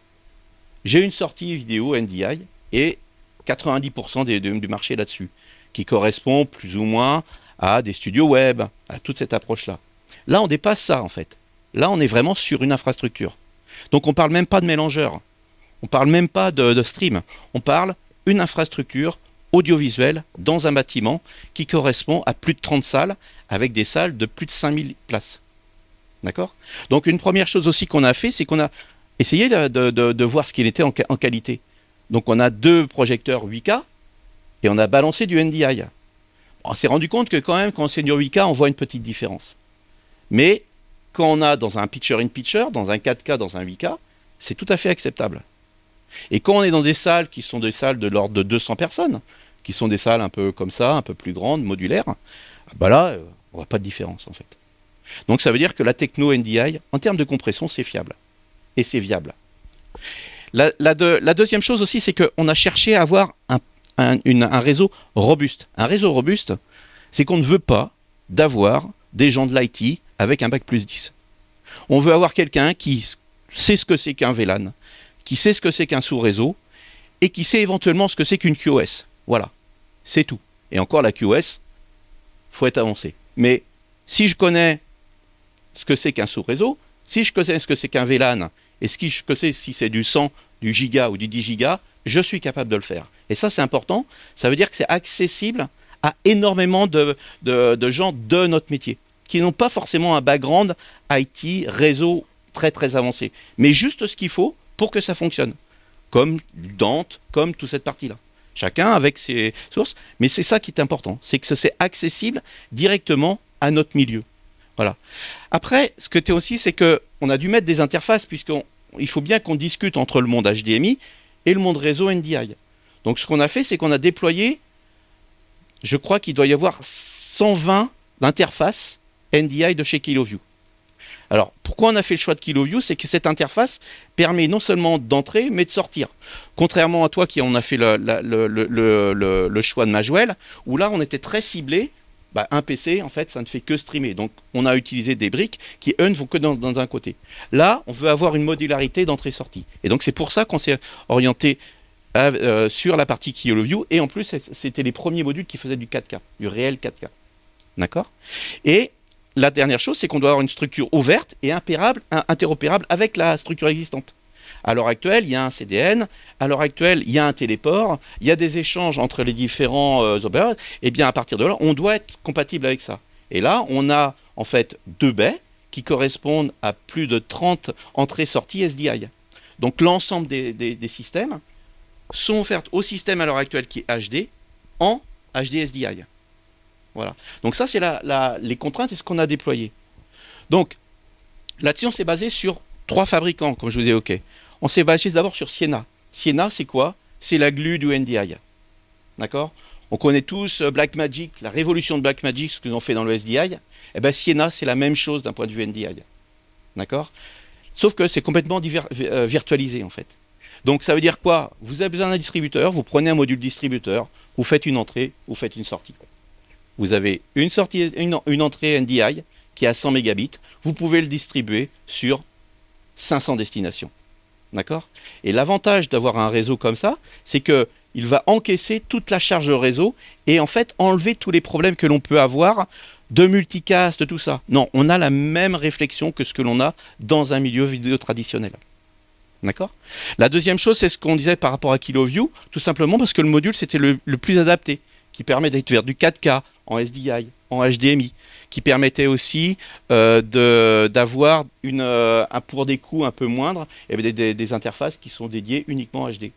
j'ai une sortie vidéo NDI et 90% du marché là-dessus, qui correspond plus ou moins à des studios web, à toute cette approche-là. Là, on dépasse ça en fait. Là, on est vraiment sur une infrastructure. Donc, on ne parle même pas de mélangeur. On ne parle même pas de, stream. On parle une infrastructure audiovisuelle dans un bâtiment qui correspond à plus de 30 salles, avec des salles de plus de 5000 places. D'accord? Donc, une première chose aussi qu'on a fait, c'est qu'on a essayé de, voir ce qu'il était en qualité. Donc on a deux projecteurs 8K et on a balancé du NDI. On s'est rendu compte que quand même, quand c'est du 8K, on voit une petite différence. Mais quand on a dans un pitcher-in-pitcher, dans un 4K, dans un 8K, c'est tout à fait acceptable. Et quand on est dans des salles qui sont des salles de l'ordre de 200 personnes, qui sont des salles un peu comme ça, un peu plus grandes, modulaires, bah là, euh, on voit pas de différence en fait. Donc ça veut dire que la techno NDI, en termes de compression, c'est fiable. Et c'est viable. La, deuxième chose aussi, c'est qu'on a cherché à avoir un, réseau robuste. Un réseau robuste, c'est qu'on ne veut pas d'avoir des gens de l'IT avec un bac plus 10. On veut avoir quelqu'un qui sait ce que c'est qu'un VLAN, qui sait ce que c'est qu'un sous-réseau, et qui sait éventuellement ce que c'est qu'une QoS. Voilà, c'est tout. Et encore la QoS, faut être avancé. Mais si je connais ce que c'est qu'un sous-réseau, si je connais ce que c'est qu'un VLAN et ce que c'est, si c'est du 100, du giga ou du 10 giga, je suis capable de le faire. Et ça, c'est important. Ça veut dire que c'est accessible à énormément de, gens de notre métier, qui n'ont pas forcément un background IT, réseau très très avancé, mais juste ce qu'il faut pour que ça fonctionne. Comme Dante, comme toute cette partie-là. Chacun avec ses sources, mais c'est ça qui est important, c'est que c'est accessible directement à notre milieu. Voilà. Après, ce que tu es aussi, c'est qu'on a dû mettre des interfaces, puisqu'il faut bien qu'on discute entre le monde HDMI et le monde réseau NDI. Donc ce qu'on a fait, c'est qu'on a déployé, je crois qu'il doit y avoir 120 interfaces NDI de chez KiloView. Alors, pourquoi on a fait le choix de KiloView? C'est que cette interface permet non seulement d'entrer, mais de sortir. Contrairement à toi qui en a fait le, le choix de Majwell, où là, on était très ciblé bah, un PC, en fait, ça ne fait que streamer. Donc, on a utilisé des briques qui, eux, ne vont que dans, un côté. Là, on veut avoir une modularité d'entrée-sortie. Et donc, c'est pour ça qu'on s'est orienté euh, sur la partie View. Et en plus, c'était les premiers modules qui faisaient du 4K, du réel 4K. D'accord? Et la dernière chose, c'est qu'on doit avoir une structure ouverte et interopérable avec la structure existante. À l'heure actuelle, il y a un CDN, à l'heure actuelle, il y a un téléport, il y a des échanges entre les différents euh, opérateurs, et eh bien à partir de là, on doit être compatible avec ça. Et là, on a en fait deux baies qui correspondent à plus de 30 entrées-sorties SDI. Donc l'ensemble des, systèmes sont offerts au système à l'heure actuelle qui est HD en HD SDI. Voilà. Donc ça, c'est les contraintes et ce qu'on a déployé. Donc là-dessus, s'est basé sur trois fabricants, comme je vous ai évoqué. On s'est basé d'abord sur Siena. Siena, c'est quoi? C'est la glue du NDI. D'accord? On connaît tous euh, Blackmagic, la révolution de Blackmagic, ce qu'ils ont fait dans le SDI. Eh bien, Siena, c'est la même chose d'un point de vue NDI. D'accord? Sauf que c'est complètement euh, virtualisé, en fait. Donc, ça veut dire quoi? Vous avez besoin d'un distributeur, vous prenez un module distributeur, vous faites une entrée, vous faites une sortie. Vous avez une, une, entrée NDI qui est à 100 mégabits, vous pouvez le distribuer sur 500 destinations. Et l'avantage d'avoir un réseau comme ça, c'est que il va encaisser toute la charge réseau et en fait enlever tous les problèmes que l'on peut avoir de multicast, tout ça. Non, on a la même réflexion que ce que l'on a dans un milieu vidéo traditionnel. D'accord? La deuxième chose, c'est ce qu'on disait par rapport à KiloView, tout simplement parce que le module, c'était le, plus adapté, qui permet d'être vers du 4K en SDI, en HDMI, qui permettait aussi euh, d'avoir euh, pour des coûts un peu moindres des, interfaces qui sont dédiées uniquement en HD.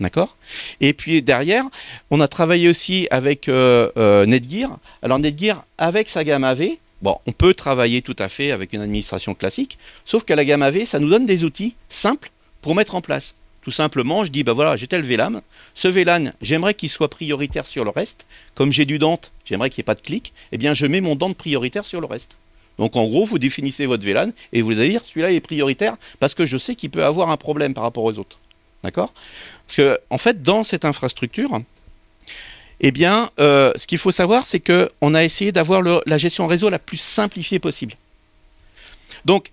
D'accord? Et puis derrière, on a travaillé aussi avec euh, Netgear. Alors Netgear, avec sa gamme AV, on peut travailler tout à fait avec une administration classique, sauf que la gamme AV, ça nous donne des outils simples pour mettre en place. Tout simplement, je dis, ben voilà, j'ai tel VLAN. Ce VLAN, j'aimerais qu'il soit prioritaire sur le reste. Comme j'ai du Dante, j'aimerais qu'il n'y ait pas de clic. Eh bien, je mets mon Dante prioritaire sur le reste. Donc en gros, vous définissez votre VLAN et vous allez dire, celui-là est prioritaire parce que je sais qu'il peut avoir un problème par rapport aux autres. D'accord? Parce que, en fait, dans cette infrastructure, eh bien, euh, ce qu'il faut savoir, c'est qu'on a essayé d'avoir la gestion réseau la plus simplifiée possible. Donc,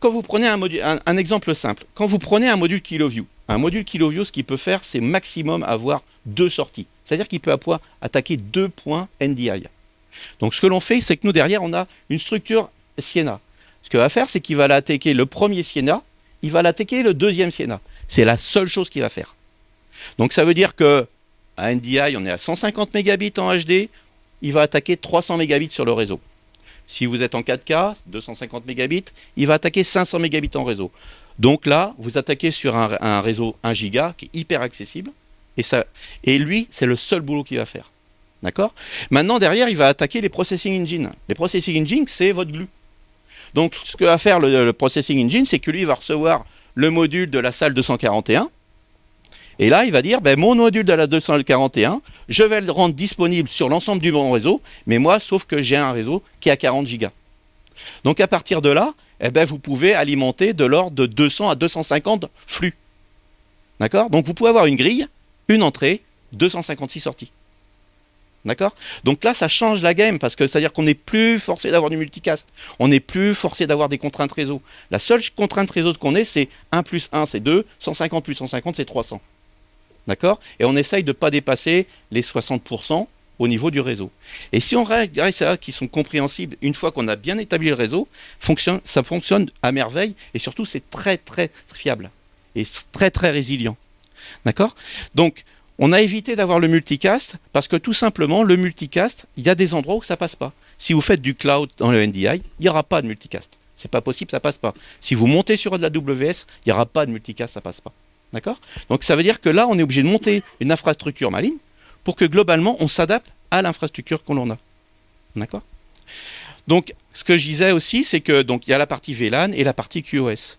quand vous prenez un, un, exemple simple, quand vous prenez un module KiloView, un module KiloView, ce qu'il peut faire, c'est maximum avoir deux sorties. C'est-à-dire qu'il peut attaquer deux points NDI. Donc, ce que l'on fait, c'est que nous, derrière, on a une structure Siena. Ce qu'il va faire, c'est qu'il va l'attaquer le premier Siena, il va l'attaquer le deuxième Siena. C'est la seule chose qu'il va faire. Donc ça veut dire que à NDI, on est à 150 mégabits en HD, il va attaquer 300 mégabits sur le réseau. Si vous êtes en 4K, 250 mégabits, il va attaquer 500 mégabits en réseau. Donc là, vous attaquez sur un, réseau 1 giga qui est hyper accessible. Et, ça, et lui, c'est le seul boulot qu'il va faire. D'accord? Maintenant, derrière, il va attaquer les processing engines. Les processing engines, c'est votre glue. Donc, ce que va faire le, le processing engine, c'est que lui, il va recevoir le module de la salle 241. Et là, il va dire, ben, mon module de la 241, je vais le rendre disponible sur l'ensemble du bon réseau, mais moi, sauf que j'ai un réseau qui a 40 gigas. Donc à partir de là, eh ben, vous pouvez alimenter de l'ordre de 200 à 250 flux. D'accord? Donc vous pouvez avoir une grille, une entrée, 256 sorties. D'accord? Donc là, ça change la game parce que c'est-à-dire qu'on n'est plus forcé d'avoir du multicast. On n'est plus forcé d'avoir des contraintes réseau. La seule contrainte réseau qu'on ait, c'est 1 plus 1, c'est 2. 150 plus 150, c'est 300. D'accord? Et on essaye de ne pas dépasser les 60% au niveau du réseau. Et si on règle ça, qui sont compréhensibles, une fois qu'on a bien établi le réseau, ça fonctionne à merveille et surtout c'est très très fiable et très très résilient. D'accord? Donc on a évité d'avoir le multicast parce que tout simplement, le multicast, il y a des endroits où ça passe pas. Si vous faites du cloud dans le NDI, il n'y aura pas de multicast. C'est pas possible, ça passe pas. Si vous montez sur de la WS, il n'y aura pas de multicast, ça passe pas. D'accord? Donc ça veut dire que là, on est obligé de monter une infrastructure maligne pour que globalement, on s'adapte à l'infrastructure qu'on l'on a. D'accord? Donc, ce que je disais aussi, c'est que donc il y a la partie VLAN et la partie QoS.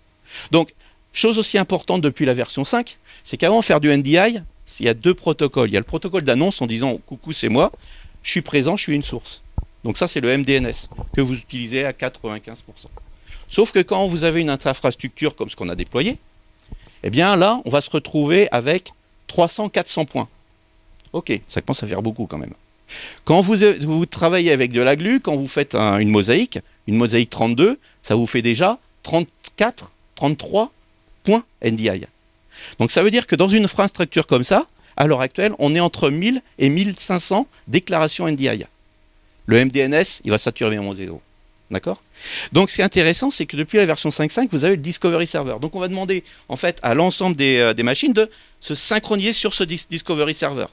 Donc, chose aussi importante depuis la version 5, c'est qu'avant faire du NDI, il y a deux protocoles. Il y a le protocole d'annonce en disant coucou, c'est moi, je suis présent, je suis une source. Donc ça, c'est le MDNS que vous utilisez à 95%. Sauf que quand vous avez une infrastructure comme ce qu'on a déployé, eh bien là, on va se retrouver avec 300-400 points. Ok, ça commence à faire beaucoup quand même. Quand vous, travaillez avec de la glu, quand vous faites une mosaïque, une mosaïque 32, ça vous fait déjà 34, 33 points NDI. Donc ça veut dire que dans une infrastructure comme ça, à l'heure actuelle, on est entre 1000 et 1500 déclarations NDI. Le MDNS, il va saturer mon zéro. D'accord? Donc ce qui est intéressant, c'est que depuis la version 5.5, vous avez le Discovery Server. Donc on va demander en fait à l'ensemble des, euh, machines de se synchroniser sur ce Discovery Server.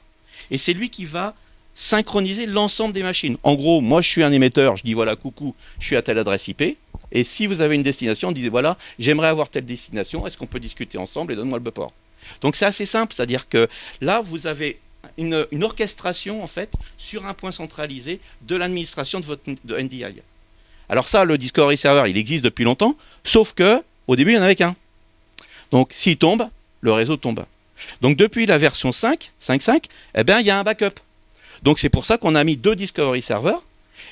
Et c'est lui qui va synchroniser l'ensemble des machines. En gros, moi je suis un émetteur, je dis voilà, coucou, je suis à telle adresse IP. Et si vous avez une destination, disait voilà, j'aimerais avoir telle destination, est-ce qu'on peut discuter ensemble et donne-moi le port. Donc c'est assez simple, c'est-à-dire que là, vous avez une, orchestration en fait sur un point centralisé de l'administration de votre de NDI. Alors ça, le Discovery Server, il existe depuis longtemps, sauf que au début, il n'y en avait qu'un. Donc s'il tombe, le réseau tombe. Donc depuis la version 5, 5.5, eh bien il y a un backup. Donc c'est pour ça qu'on a mis deux Discovery serveurs.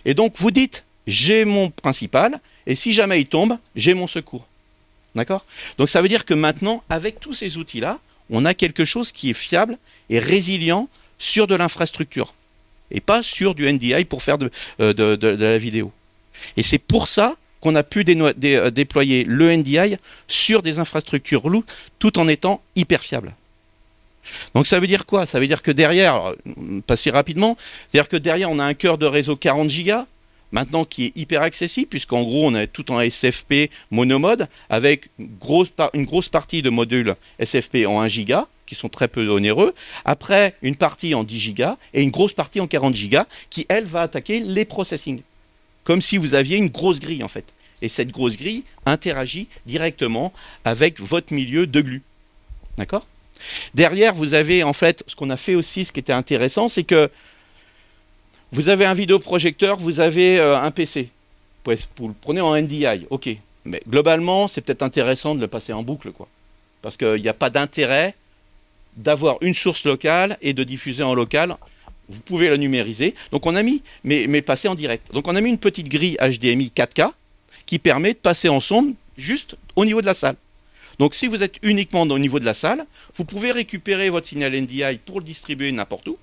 Et donc vous dites, j'ai mon principal, et si jamais il tombe, j'ai mon secours. D'accord? Donc ça veut dire que maintenant, avec tous ces outils-là, on a quelque chose qui est fiable et résilient sur de l'infrastructure. Et pas sur du NDI pour faire de, euh, la vidéo. Et c'est pour ça qu'on a pu euh, déployer le NDI sur des infrastructures loup tout en étant hyper fiable. Donc ça veut dire quoi? Ça veut dire que derrière, euh, passer rapidement, c'est-à-dire que derrière on a un cœur de réseau 40 gigas, maintenant qui est hyper accessible, puisqu'en gros on est tout en SFP monomode, avec une grosse, par- une grosse partie de modules SFP en 1 giga, qui sont très peu onéreux, après une partie en 10 gigas, et une grosse partie en 40 gigas, qui elle va attaquer les processing. Comme si vous aviez une grosse grille en fait. Et cette grosse grille interagit directement avec votre milieu de glu. D'accord? Derrière, vous avez en fait ce qu'on a fait aussi, ce qui était intéressant, c'est que vous avez un vidéoprojecteur, vous avez euh, un PC. Vous, le prenez en NDI, ok. Mais globalement, c'est peut-être intéressant de le passer en boucle, quoi. Parce qu'il n'y a pas d'intérêt d'avoir une source locale et de diffuser en local. Vous pouvez la numériser. Donc on a mis, mais, mais passer en direct. Donc on a mis une petite grille HDMI 4K qui permet de passer en sonde juste au niveau de la salle. Donc si vous êtes uniquement au niveau de la salle, vous pouvez récupérer votre signal NDI pour le distribuer n'importe où,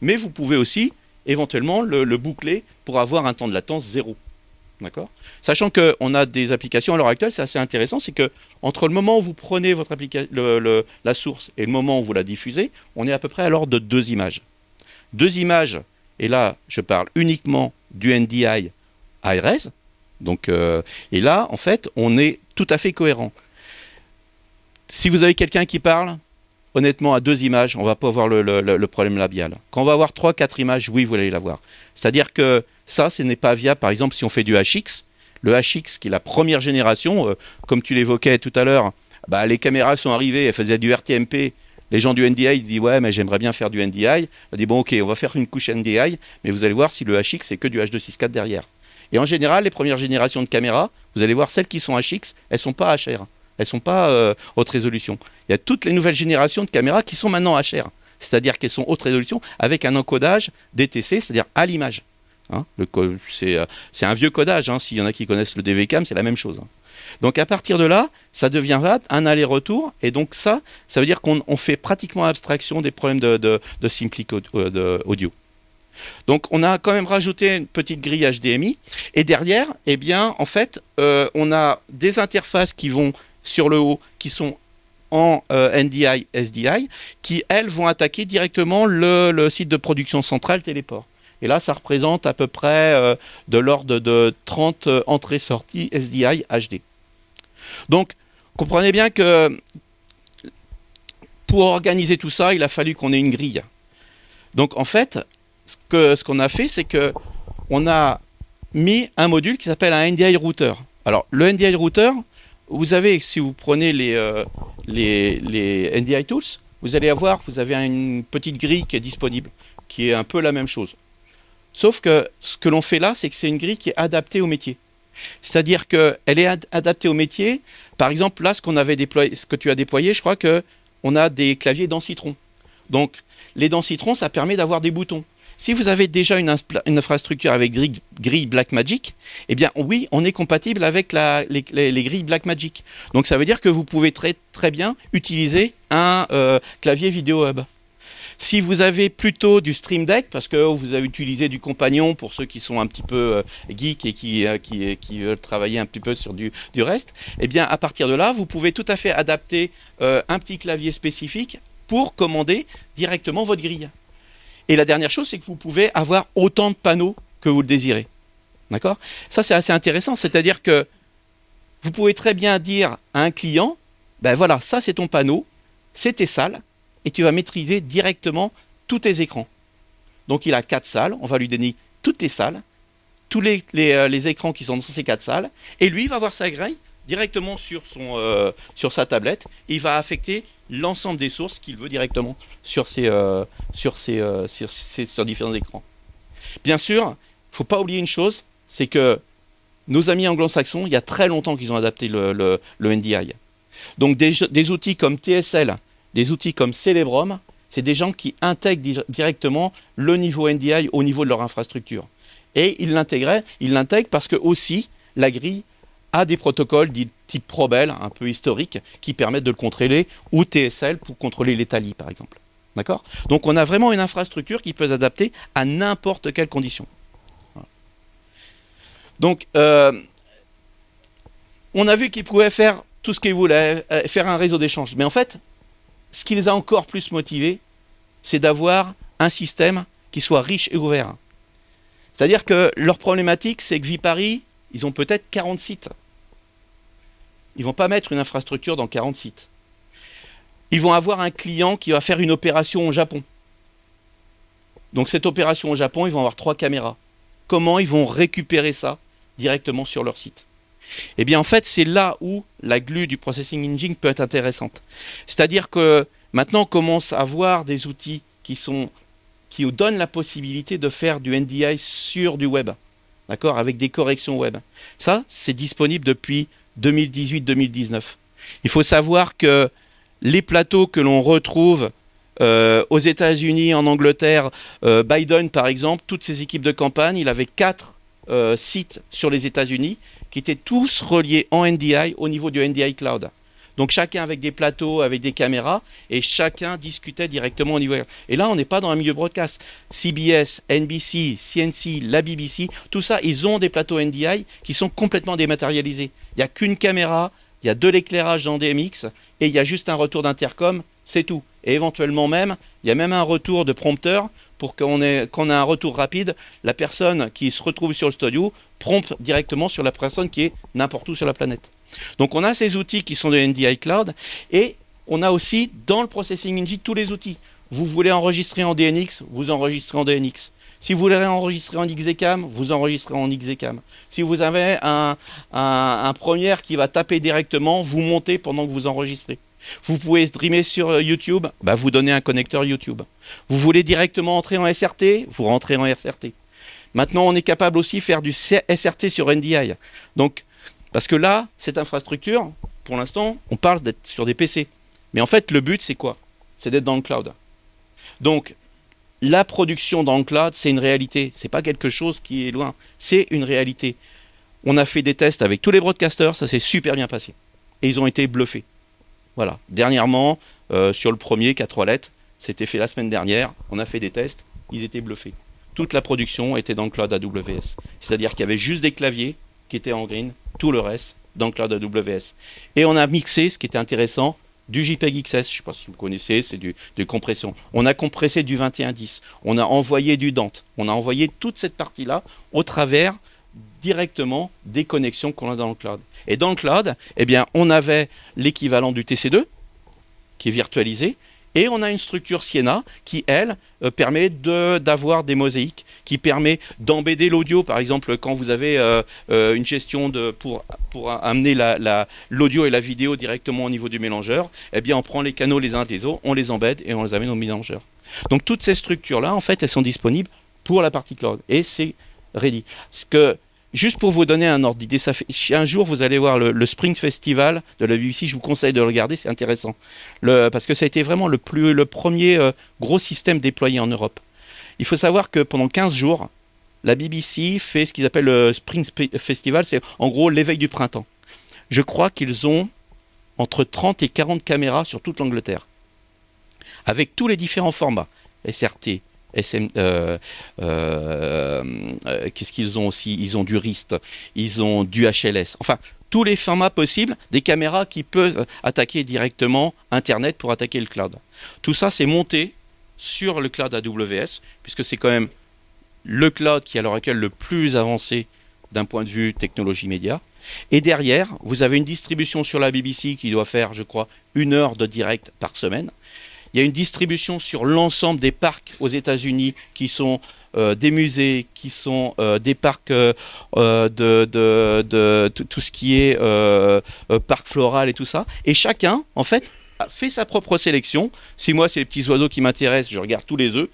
mais vous pouvez aussi éventuellement le, le boucler pour avoir un temps de latence zéro. D'accord? Sachant qu'on a des applications à l'heure actuelle, c'est assez intéressant, c'est que entre le moment où vous prenez votre la source et le moment où vous la diffusez, on est à peu près à l'ordre de deux images. Deux images, et là je parle uniquement du NDI high-res, donc, euh, et là en fait on est tout à fait cohérent. Si vous avez quelqu'un qui parle, honnêtement, à deux images, on va pas avoir le problème labial. Quand on va avoir trois, quatre images, oui, vous allez l'avoir. C'est-à-dire que ça, ce n'est pas viable. Par exemple, si on fait du HX, le HX qui est la première génération, euh, comme tu l'évoquais tout à l'heure, bah, les caméras sont arrivées, elles faisaient du RTMP. Les gens du NDI ils disent ouais mais j'aimerais bien faire du NDI. On dit bon ok on va faire une couche NDI, mais vous allez voir si le HX c'est que du H264 derrière. Et en général les premières générations de caméras, vous allez voir celles qui sont HX, elles sont pas HR, elles sont pas euh, haute résolution. Il y a toutes les nouvelles générations de caméras qui sont maintenant HR, c'est-à-dire qu'elles sont haute résolution avec un encodage DTC, c'est-à-dire à l'image. Hein, euh, c'est un vieux codage, hein, s'il y en a qui connaissent le DVCAM, c'est la même chose. hein. Donc à partir de là, ça deviendra un aller-retour, et donc ça, ça veut dire qu'on on fait pratiquement abstraction des problèmes de, de, Simplic euh, audio. Donc on a quand même rajouté une petite grille HDMI, et derrière, eh bien, en fait, euh, on a des interfaces qui vont sur le haut, qui sont en euh, NDI, SDI, qui elles vont attaquer directement le, site de production centrale Téléport. Et là, ça représente à peu près de l'ordre de 30 euh, entrées-sorties SDI HD. Donc, comprenez bien que pour organiser tout ça, il a fallu qu'on ait une grille. Donc, en fait, ce qu'on a fait, c'est que on a mis un module qui s'appelle un NDI router. Alors, le NDI router, vous avez, si vous prenez les, euh, les NDI tools, vous allez avoir, vous avez une petite grille qui est disponible, qui est un peu la même chose. Sauf que ce que l'on fait là, c'est que c'est une grille qui est adaptée au métier. C'est-à-dire qu'elle est ad- adaptée au métier. Par exemple, là, ce qu'on avait déployé, ce que tu as déployé, je crois que on a des claviers dans Citron. Donc, les dents Citron, ça permet d'avoir des boutons. Si vous avez déjà une, infrastructure avec grille, Blackmagic, eh bien oui, on est compatible avec les, les- les grilles Blackmagic. Donc ça veut dire que vous pouvez très, très bien utiliser un euh, clavier vidéo hub. Si vous avez plutôt du Stream Deck, parce que vous avez utilisé du compagnon pour ceux qui sont un petit peu euh, geeks et qui, euh, qui, qui veulent travailler un petit peu sur du, reste, eh bien à partir de là, vous pouvez tout à fait adapter euh, un petit clavier spécifique pour commander directement votre grille. Et la dernière chose, c'est que vous pouvez avoir autant de panneaux que vous le désirez. D'accord? Ça, c'est assez intéressant. C'est-à-dire que vous pouvez très bien dire à un client, ben voilà, ça c'est ton panneau, c'est tes salles, et tu vas maîtriser directement tous tes écrans. Donc il a quatre salles, on va lui donner toutes les salles, tous les, euh, les écrans qui sont dans ces quatre salles, et lui va voir sa grille directement sur, son, euh, sur sa tablette, et il va affecter l'ensemble des sources qu'il veut directement sur ses, euh, sur, ses, sur, différents écrans. Bien sûr, il faut pas oublier une chose, c'est que nos amis anglo-saxons, il y a très longtemps qu'ils ont adapté le, le- le NDI. Donc des, des outils comme TSL, des outils comme Celebrum, c'est des gens qui intègrent directement le niveau NDI au niveau de leur infrastructure. Et ils l'intègrent, ils l'intègrent parce que aussi la grille a des protocoles dits type Probel, un peu historiques, qui permettent de le contrôler, ou TSL pour contrôler les par exemple. D'accord? Donc on a vraiment une infrastructure qui peut s'adapter à n'importe quelle condition. Donc euh, on a vu qu'ils pouvaient faire tout ce qu'ils voulaient, euh, faire un réseau d'échange. Mais en fait, ce qui les a encore plus motivés, c'est d'avoir un système qui soit riche et ouvert. C'est-à-dire que leur problématique, c'est que Vipari, ils ont peut-être 40 sites. Ils ne vont pas mettre une infrastructure dans 40 sites. Ils vont avoir un client qui va faire une opération au Japon. Donc cette opération au Japon, ils vont avoir trois caméras. Comment ils vont récupérer ça directement sur leur site? Eh bien en fait, c'est là où la glue du Processing Engine peut être intéressante. C'est-à-dire que maintenant on commence à avoir des outils qui sont qui nous donnent la possibilité de faire du NDI sur du web. D'accord Avec des corrections web. Ça, c'est disponible depuis 2018-2019. Il faut savoir que les plateaux que l'on retrouve euh, aux États-Unis, en Angleterre, euh, Biden par exemple, toutes ses équipes de campagne, il avait quatre euh, sites sur les États-Unis qui étaient tous reliés en NDI au niveau du NDI Cloud. Donc chacun avec des plateaux, avec des caméras, et chacun discutait directement au niveau. Et là, on n'est pas dans un milieu broadcast. CBS, NBC, CNC, la BBC, tout ça, ils ont des plateaux NDI qui sont complètement dématérialisés. Il n'y a qu'une caméra, il y a de l'éclairage dans DMX, et il y a juste un retour d'intercom, c'est tout. Et éventuellement même, il y a même un retour de prompteur pour qu'on ait, un retour rapide. La personne qui se retrouve sur le studio prompte directement sur la personne qui est n'importe où sur la planète. Donc on a ces outils qui sont de NDI Cloud et on a aussi dans le Processing Engine tous les outils. Vous voulez enregistrer en DNX, vous enregistrez en DNX. Si vous voulez enregistrer en XECAM, vous enregistrez en XECAM. Si vous avez un, un, premier qui va taper directement, vous montez pendant que vous enregistrez. Vous pouvez streamer sur euh, YouTube, bah vous donnez un connecteur YouTube. Vous voulez directement entrer en SRT, vous rentrez en SRT. Maintenant, on est capable aussi de faire du SRT sur NDI. Donc, parce que là, cette infrastructure, pour l'instant, on parle d'être sur des PC. Mais en fait, le but, c'est quoi? C'est d'être dans le cloud. Donc, la production dans le cloud, c'est une réalité. C'est pas quelque chose qui est loin. C'est une réalité. On a fait des tests avec tous les broadcasters, ça s'est super bien passé. Et ils ont été bluffés. Voilà. Dernièrement, euh, sur le premier, 4 lettres, c'était fait la semaine dernière. On a fait des tests, ils étaient bluffés. Toute la production était dans le cloud AWS. C'est-à-dire qu'il y avait juste des claviers qui étaient en green tout le reste dans le cloud AWS. Et on a mixé, ce qui était intéressant, du JPEG XS, je ne sais pas si vous connaissez, c'est du, de compression. On a compressé du 2110, on a envoyé du Dante, on a envoyé toute cette partie-là au travers directement des connexions qu'on a dans le cloud. Et dans le cloud, eh bien, on avait l'équivalent du TC2, qui est virtualisé, et on a une structure Siena qui, elle, euh, permet d'avoir des mosaïques, qui permet d'embêter l'audio. Par exemple, quand vous avez euh, euh, une gestion pour amener l'audio et la vidéo directement au niveau du mélangeur, eh bien, on prend les canaux les uns des autres, on les embête et on les amène au mélangeur. Donc, toutes ces structures-là, en fait, elles sont disponibles pour la partie cloud. Et c'est ready. Ce que Juste pour vous donner un ordre d'idée, un jour vous allez voir le, Spring Festival de la BBC, je vous conseille de le regarder, c'est intéressant. parce que ça a été vraiment le premier euh, gros système déployé en Europe. Il faut savoir que pendant 15 jours, la BBC fait ce qu'ils appellent le Spring Festival, c'est en gros l'éveil du printemps. Je crois qu'ils ont entre 30 et 40 caméras sur toute l'Angleterre, avec tous les différents formats, SRT, Euh, euh, euh, qu'est-ce qu'ils ont aussi? Ils ont du RIST, ils ont du HLS. Enfin, tous les formats possibles, des caméras qui peuvent attaquer directement Internet pour attaquer le cloud. Tout ça, c'est monté sur le cloud AWS, puisque c'est quand même le cloud qui est à l'heure actuelle le plus avancé d'un point de vue technologie média. Et derrière, vous avez une distribution sur la BBC qui doit faire, je crois, une heure de direct par semaine. Il y a une distribution sur l'ensemble des parcs aux États-Unis qui sont euh, des musées, qui sont euh, des parcs euh, de, tout ce qui est parc floral et tout ça. Et chacun, en fait, fait sa propre sélection. Si moi, c'est les petits oiseaux qui m'intéressent, je regarde tous les œufs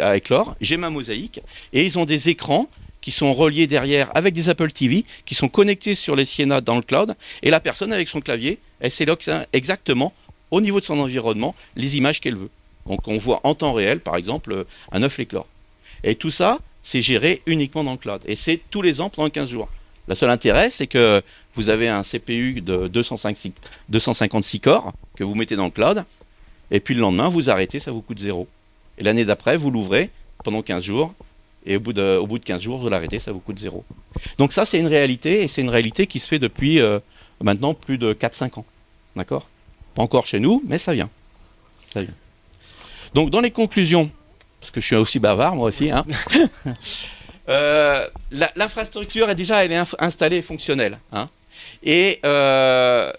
avec l'or. J'ai ma mosaïque. Et ils ont des écrans qui sont reliés derrière avec des Apple TV, qui sont connectés sur les Siena dans le cloud. Et la personne avec son clavier, elle sélectionne exactement au niveau de son environnement les images qu'elle veut. Donc on voit en temps réel, par exemple, un œuf éclore. Et tout ça, c'est géré uniquement dans le cloud. Et c'est tous les ans pendant 15 jours. Le seul intérêt, c'est que vous avez un CPU de 256 corps que vous mettez dans le cloud, et puis le lendemain, vous arrêtez, ça vous coûte zéro. Et l'année d'après, vous l'ouvrez pendant 15 jours, et au bout de, au bout de 15 jours, vous l'arrêtez, ça vous coûte zéro. Donc ça, c'est une réalité, et c'est une réalité qui se fait depuis euh, maintenant plus de 4-5 ans. D'accord? Pas encore chez nous, mais ça vient. ça vient. Donc dans les conclusions, parce que je suis aussi bavard moi aussi, hein, [LAUGHS] euh, l'infrastructure est déjà elle est installée et fonctionnelle. Hein, et euh,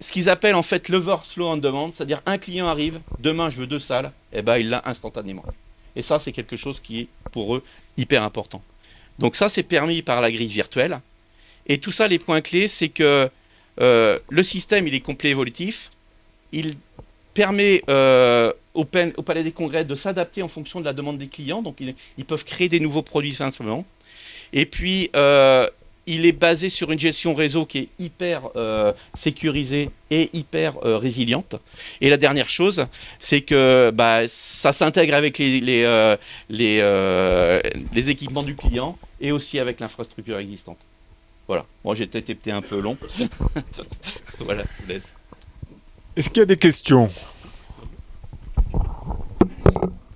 ce qu'ils appellent en fait l'overflow on demand, c'est-à-dire un client arrive, demain je veux deux salles, et eh ben il l'a instantanément. Et ça c'est quelque chose qui est pour eux hyper important. Donc ça c'est permis par la grille virtuelle. Et tout ça les points clés c'est que euh, le système est complet évolutif, il permet euh, au, Palais des Congrès de s'adapter en fonction de la demande des clients. Donc, ils, peuvent créer des nouveaux produits simplement. Et puis, euh, il est basé sur une gestion réseau qui est hyper sécurisée et hyper résiliente. Et la dernière chose, c'est que bah, ça s'intègre avec les, équipements du client et aussi avec l'infrastructure existante. Voilà. Moi, j'ai peut-être été un peu long. [LAUGHS] voilà, je vous laisse. Est-ce qu'il y a des questions?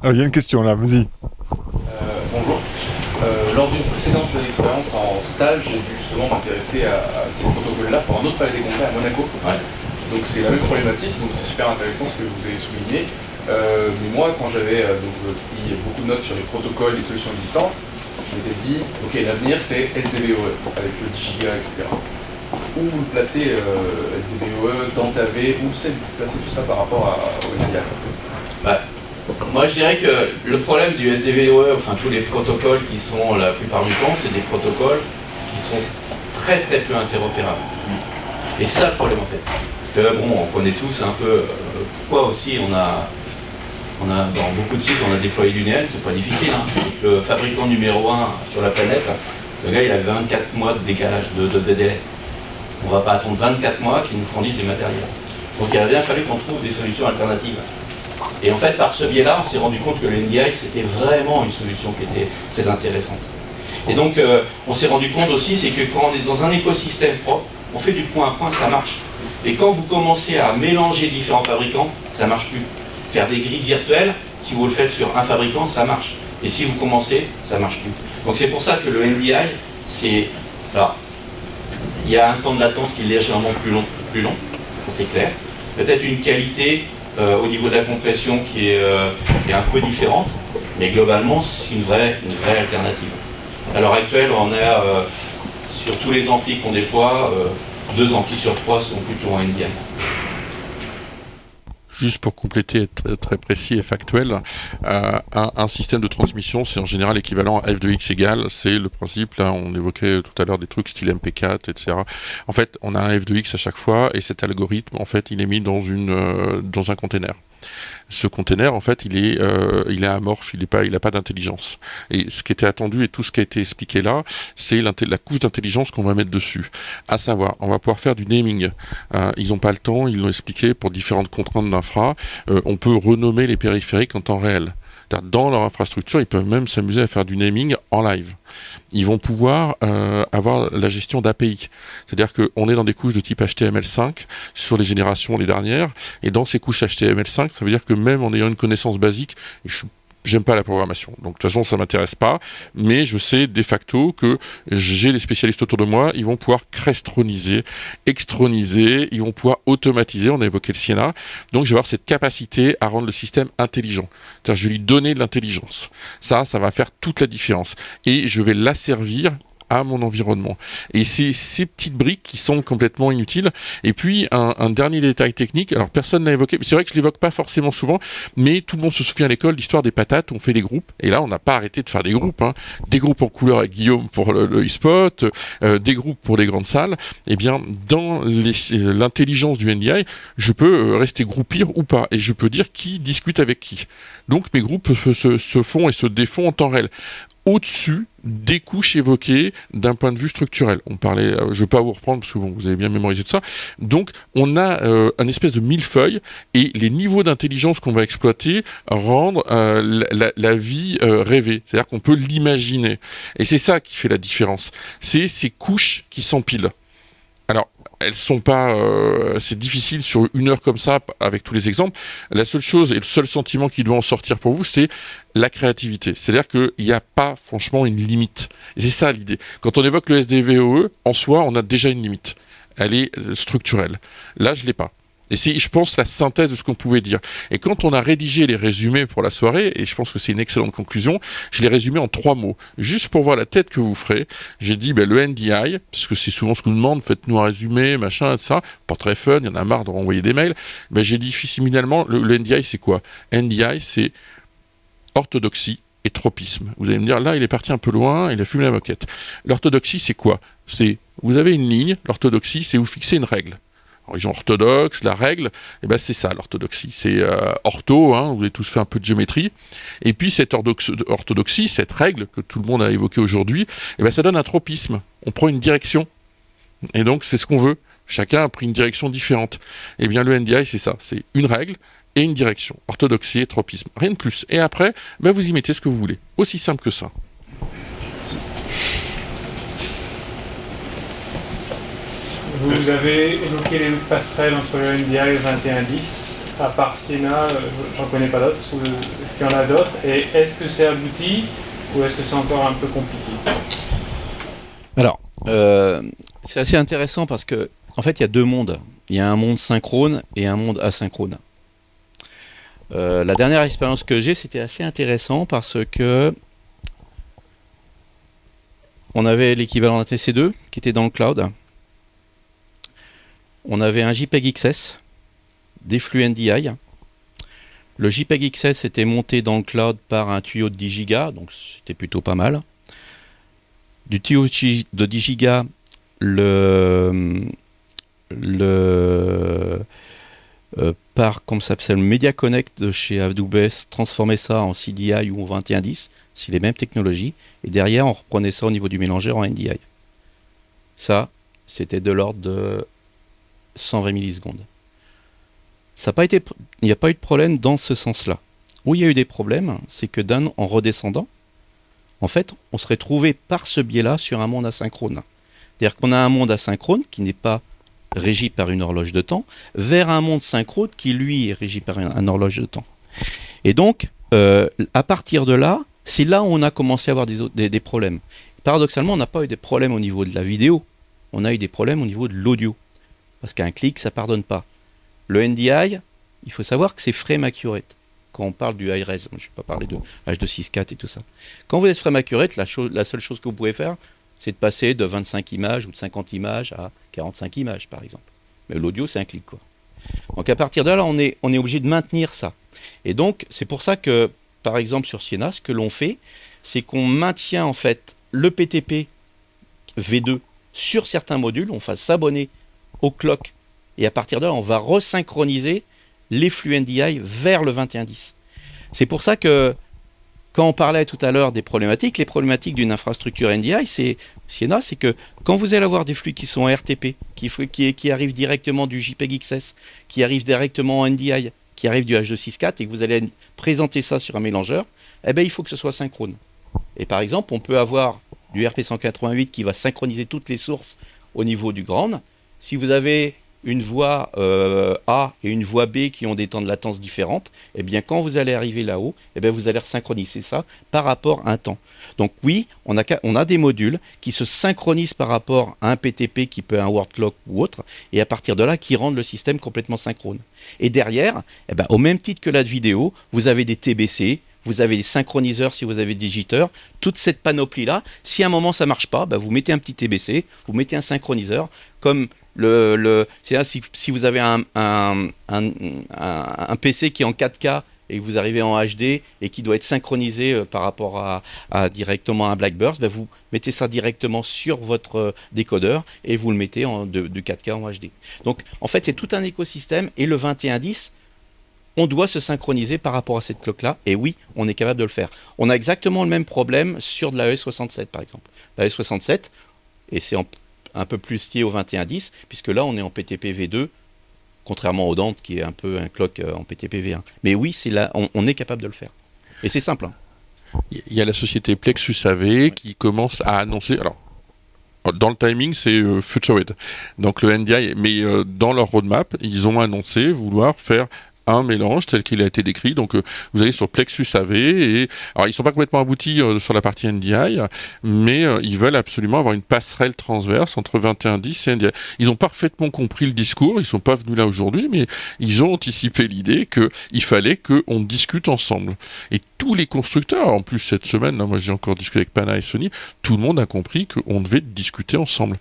Ah, Il y a une question là, vas-y. Euh, bonjour. Euh, lors d'une précédente expérience en stage, j'ai dû justement m'intéresser à, ces protocoles-là pour un autre palais des congrès à Monaco. Donc c'est la même problématique, donc c'est super intéressant ce que vous avez souligné. Euh, mais moi, quand j'avais donc, pris beaucoup de notes sur les protocoles, les solutions existantes, je m'étais dit, ok, l'avenir c'est SDVOE, avec le 10 giga, etc où vous le placez, euh, SDBOE, TAV, où c'est vous placez tout ça par rapport à, au bah, Moi je dirais que le problème du SDVOE, enfin tous les protocoles qui sont la plupart du temps, c'est des protocoles qui sont très très peu interopérables. Et ça le problème en fait. Parce que bon, on connaît tous un peu euh, pourquoi aussi on a, on a, dans beaucoup de sites, on a déployé l'UNL, c'est pas difficile. Hein. Le fabricant numéro 1 sur la planète, le gars il a 24 mois de décalage, de, délai on va pas attendre 24 mois qu'ils nous fournissent du matériel. Donc il a bien fallu qu'on trouve des solutions alternatives. Et en fait, par ce biais-là, on s'est rendu compte que l'NDI, c'était vraiment une solution qui était très intéressante. Et donc, euh, on s'est rendu compte aussi, c'est que quand on est dans un écosystème propre, on fait du point à point, ça marche. Et quand vous commencez à mélanger différents fabricants, ça marche plus. Faire des grilles virtuelles, si vous le faites sur un fabricant, ça marche. Et si vous commencez, ça marche plus. Donc c'est pour ça que le NDI, c'est... Alors, il y a un temps de latence qui est légèrement plus long, plus long ça c'est clair. Peut-être une qualité euh, au niveau de la compression qui est, euh, un peu différente, mais globalement c'est une vraie, une vraie alternative. À l'heure actuelle, on a euh, sur tous les amphis qu'on déploie, deux amphis sur trois sont plutôt en NDM. Juste pour compléter, être très précis et factuel, euh, un, système de transmission, c'est en général équivalent à f de x égale, c'est le principe, là on évoquait tout à l'heure des trucs style MP4, etc. En fait, on a un f de x à chaque fois, et cet algorithme, en fait, il est mis dans, une, euh, dans un container ce container, en fait, il est, euh, il est amorphe, il n'a pas, pas d'intelligence. Et ce qui était attendu et tout ce qui a été expliqué là, c'est la couche d'intelligence qu'on va mettre dessus. À savoir, on va pouvoir faire du naming. Ils n'ont pas le temps, ils l'ont expliqué pour différentes contraintes Euh, on peut renommer les périphériques en temps réel. Dans leur infrastructure, ils peuvent même s'amuser à faire du naming en live ils vont pouvoir euh, avoir la gestion d'API. C'est-à-dire qu'on est dans des couches de type HTML5 sur les générations les dernières, et dans ces couches HTML5, ça veut dire que même en ayant une connaissance basique, je j'aime pas la programmation. Donc de toute façon, ça m'intéresse pas, mais je sais de facto que j'ai les spécialistes autour de moi, ils vont pouvoir crestroniser, extroniser, ils vont pouvoir automatiser, on a évoqué le Siena. Donc je vais avoir cette capacité à rendre le système intelligent. C'est-à-dire je vais lui donner de l'intelligence. Ça, ça va faire toute la différence et je vais l'asservir à mon environnement. Et c'est ces petites briques qui sont complètement inutiles. Et puis, un, dernier détail technique, alors personne n'a évoqué, c'est vrai que je l'évoque pas forcément souvent, mais tout le monde se souvient à l'école l'histoire des patates, on fait des groupes, et là on n'a pas arrêté de faire des groupes, hein. des groupes en couleur avec Guillaume pour le, e-spot, euh, des groupes pour les grandes salles, eh bien dans l'intelligence du NDI, je peux euh, rester groupir ou pas, et je peux dire qui discute avec qui. Donc mes groupes se, se font et se défont en temps réel au-dessus des couches évoquées d'un point de vue structurel. On parlait, euh, je ne vais pas vous reprendre parce que vous avez bien mémorisé tout ça. Donc, on a euh, un espèce de millefeuille et les niveaux d'intelligence qu'on va exploiter rendent euh, la, la, vie euh, rêvée. C'est-à-dire qu'on peut l'imaginer. Et c'est ça qui fait la différence. C'est ces couches qui s'empilent. Elles sont pas. Euh, c'est difficile sur une heure comme ça, avec tous les exemples. La seule chose et le seul sentiment qui doit en sortir pour vous, c'est la créativité. C'est-à-dire qu'il n'y a pas, franchement, une limite. C'est ça l'idée. Quand on évoque le SDVOE, en soi, on a déjà une limite. Elle est euh, structurelle. Là, je l'ai pas. Et c'est, je pense, la synthèse de ce qu'on pouvait dire. Et quand on a rédigé les résumés pour la soirée, et je pense que c'est une excellente conclusion, je l'ai résumé en trois mots. Juste pour voir la tête que vous ferez, j'ai dit ben, le NDI, parce que c'est souvent ce qu'on nous demande, faites-nous un résumé, machin, ça, pas très fun, il y en a marre de renvoyer des mails. Ben, j'ai dit finalement, le, le NDI, c'est quoi? NDI, c'est orthodoxie et tropisme. Vous allez me dire, là, il est parti un peu loin, il a fumé la moquette. L'orthodoxie, c'est quoi? C'est, vous avez une ligne, l'orthodoxie, c'est vous fixez une règle religion orthodoxe, la règle, eh ben c'est ça l'orthodoxie. C'est euh, ortho, hein, vous avez tous fait un peu de géométrie. Et puis cette orthodoxie, cette règle que tout le monde a évoquée aujourd'hui, eh ben ça donne un tropisme. On prend une direction. Et donc c'est ce qu'on veut. Chacun a pris une direction différente. Eh bien le NDI, c'est ça. C'est une règle et une direction. Orthodoxie et tropisme. Rien de plus. Et après, ben vous y mettez ce que vous voulez. Aussi simple que ça. Vous avez évoqué les passerelles entre le NDI et le 2110. À part Siena, euh, j'en connais pas d'autres. Est-ce qu'il y en a d'autres? Et est-ce que c'est abouti ou est-ce que c'est encore un peu compliqué? Alors, euh, c'est assez intéressant parce que, en fait, il y a deux mondes. Il y a un monde synchrone et un monde asynchrone. Euh, la dernière expérience que j'ai, c'était assez intéressant parce que on avait l'équivalent d'un TC2 qui était dans le cloud on avait un JPEG XS, des flux NDI. Le JPEG XS était monté dans le cloud par un tuyau de 10 Go, donc c'était plutôt pas mal. Du tuyau de 10 Go, le, le euh, par comme Media Connect de chez AWS transformait ça en CDI ou en 2110, c'est les mêmes technologies, et derrière on reprenait ça au niveau du mélangeur en NDI. Ça, c'était de l'ordre de 120 millisecondes. Ça pas été, il n'y a pas eu de problème dans ce sens-là. Où il y a eu des problèmes, c'est que d'un en redescendant, en fait, on serait trouvé par ce biais-là sur un monde asynchrone. C'est-à-dire qu'on a un monde asynchrone qui n'est pas régi par une horloge de temps, vers un monde synchrone qui, lui, est régi par une, horloge de temps. Et donc, euh, à partir de là, c'est là où on a commencé à avoir des problèmes. Paradoxalement, on n'a pas eu des problèmes au niveau de la vidéo, on a eu des problèmes au niveau de l'audio parce qu'un clic, ça pardonne pas. Le NDI, il faut savoir que c'est frame accurate. Quand on parle du high res, je ne vais pas parler de H264 et tout ça. Quand vous êtes frame accurate, la, seule chose que vous pouvez faire, c'est de passer de 25 images ou de 50 images à 45 images, par exemple. Mais l'audio, c'est un clic, quoi. Donc à partir de là, on est, on est obligé de maintenir ça. Et donc, c'est pour ça que, par exemple, sur Siena, ce que l'on fait, c'est qu'on maintient en fait le PTP V2 sur certains modules, on fasse s'abonner au clock. Et à partir de là, on va resynchroniser les flux NDI vers le 2110. C'est pour ça que quand on parlait tout à l'heure des problématiques, les problématiques d'une infrastructure NDI, c'est Siena, c'est que quand vous allez avoir des flux qui sont RTP, qui, qui, qui arrivent directement du JPEG XS, qui arrivent directement en NDI, qui arrivent du H264 et que vous allez présenter ça sur un mélangeur, eh bien, il faut que ce soit synchrone. Et par exemple, on peut avoir du RP188 qui va synchroniser toutes les sources au niveau du grand, si vous avez une voie euh, A et une voie B qui ont des temps de latence différentes, eh bien quand vous allez arriver là-haut, eh bien vous allez synchroniser ça par rapport à un temps. Donc oui, on a, des modules qui se synchronisent par rapport à un PTP qui peut être un word clock ou autre, et à partir de là qui rendent le système complètement synchrone. Et derrière, eh bien, au même titre que la vidéo, vous avez des TBC, vous avez des synchroniseurs si vous avez des digiteurs, toute cette panoplie-là. Si à un moment ça marche pas, bah, vous mettez un petit TBC, vous mettez un synchroniseur, comme le si, vous avez un, PC qui est en 4K et que vous arrivez en HD et qui doit être synchronisé euh, par rapport à, directement à un Blackburst, ben vous mettez ça directement sur votre euh, décodeur et vous le mettez en, de, 4K en HD. Donc en fait c'est tout un écosystème et le 2110 on doit se synchroniser par rapport à cette cloque-là. Et oui, on est capable de le faire. On a exactement le même problème sur de la ES67, par exemple. La ES67, et c'est un peu plus lié au 2110, puisque là, on est en PTP v2, contrairement au Dante, qui est un peu un clock euh, en PTP v1. Mais oui, c'est là, on, est capable de le faire. Et c'est simple. Hein. Il y a la société Plexus AV qui commence à annoncer. Alors, dans le timing, c'est euh. Donc le NDI, mais euh, dans leur roadmap, ils ont annoncé vouloir faire un mélange tel qu'il a été décrit. Donc, euh, vous allez sur Plexus AV et alors ils sont pas complètement aboutis euh, sur la partie NDI, mais euh, ils veulent absolument avoir une passerelle transverse entre 2110 et NDI. Ils ont parfaitement compris le discours. Ils sont pas venus là aujourd'hui, mais ils ont anticipé l'idée qu'il fallait qu'on discute ensemble. Et tous les constructeurs, en plus cette semaine, là, moi j'ai encore discuté avec Pana et Sony, tout le monde a compris qu'on devait discuter ensemble.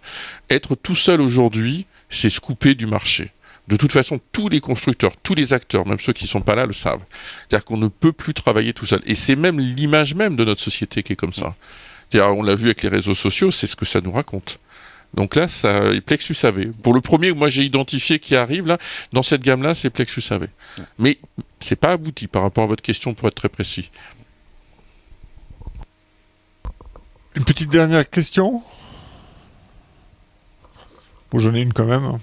Être tout seul aujourd'hui, c'est se couper du marché. De toute façon, tous les constructeurs, tous les acteurs, même ceux qui ne sont pas là, le savent. C'est-à-dire qu'on ne peut plus travailler tout seul. Et c'est même l'image même de notre société qui est comme ça. on l'a vu avec les réseaux sociaux, c'est ce que ça nous raconte. Donc là, ça, Plexus AV. Pour le premier, moi j'ai identifié qui arrive là, dans cette gamme-là, c'est Plexus AV. Mais c'est pas abouti par rapport à votre question pour être très précis. Une petite dernière question? Bon, j'en ai une quand même.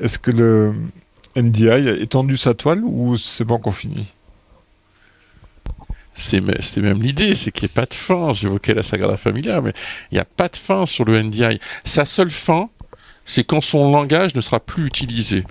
Est-ce que le NDI a étendu sa toile ou c'est pas encore fini c'est même l'idée, c'est qu'il n'y ait pas de fin. J'évoquais la Sagrada Familia, mais il n'y a pas de fin sur le NDI. Sa seule fin, c'est quand son langage ne sera plus utilisé.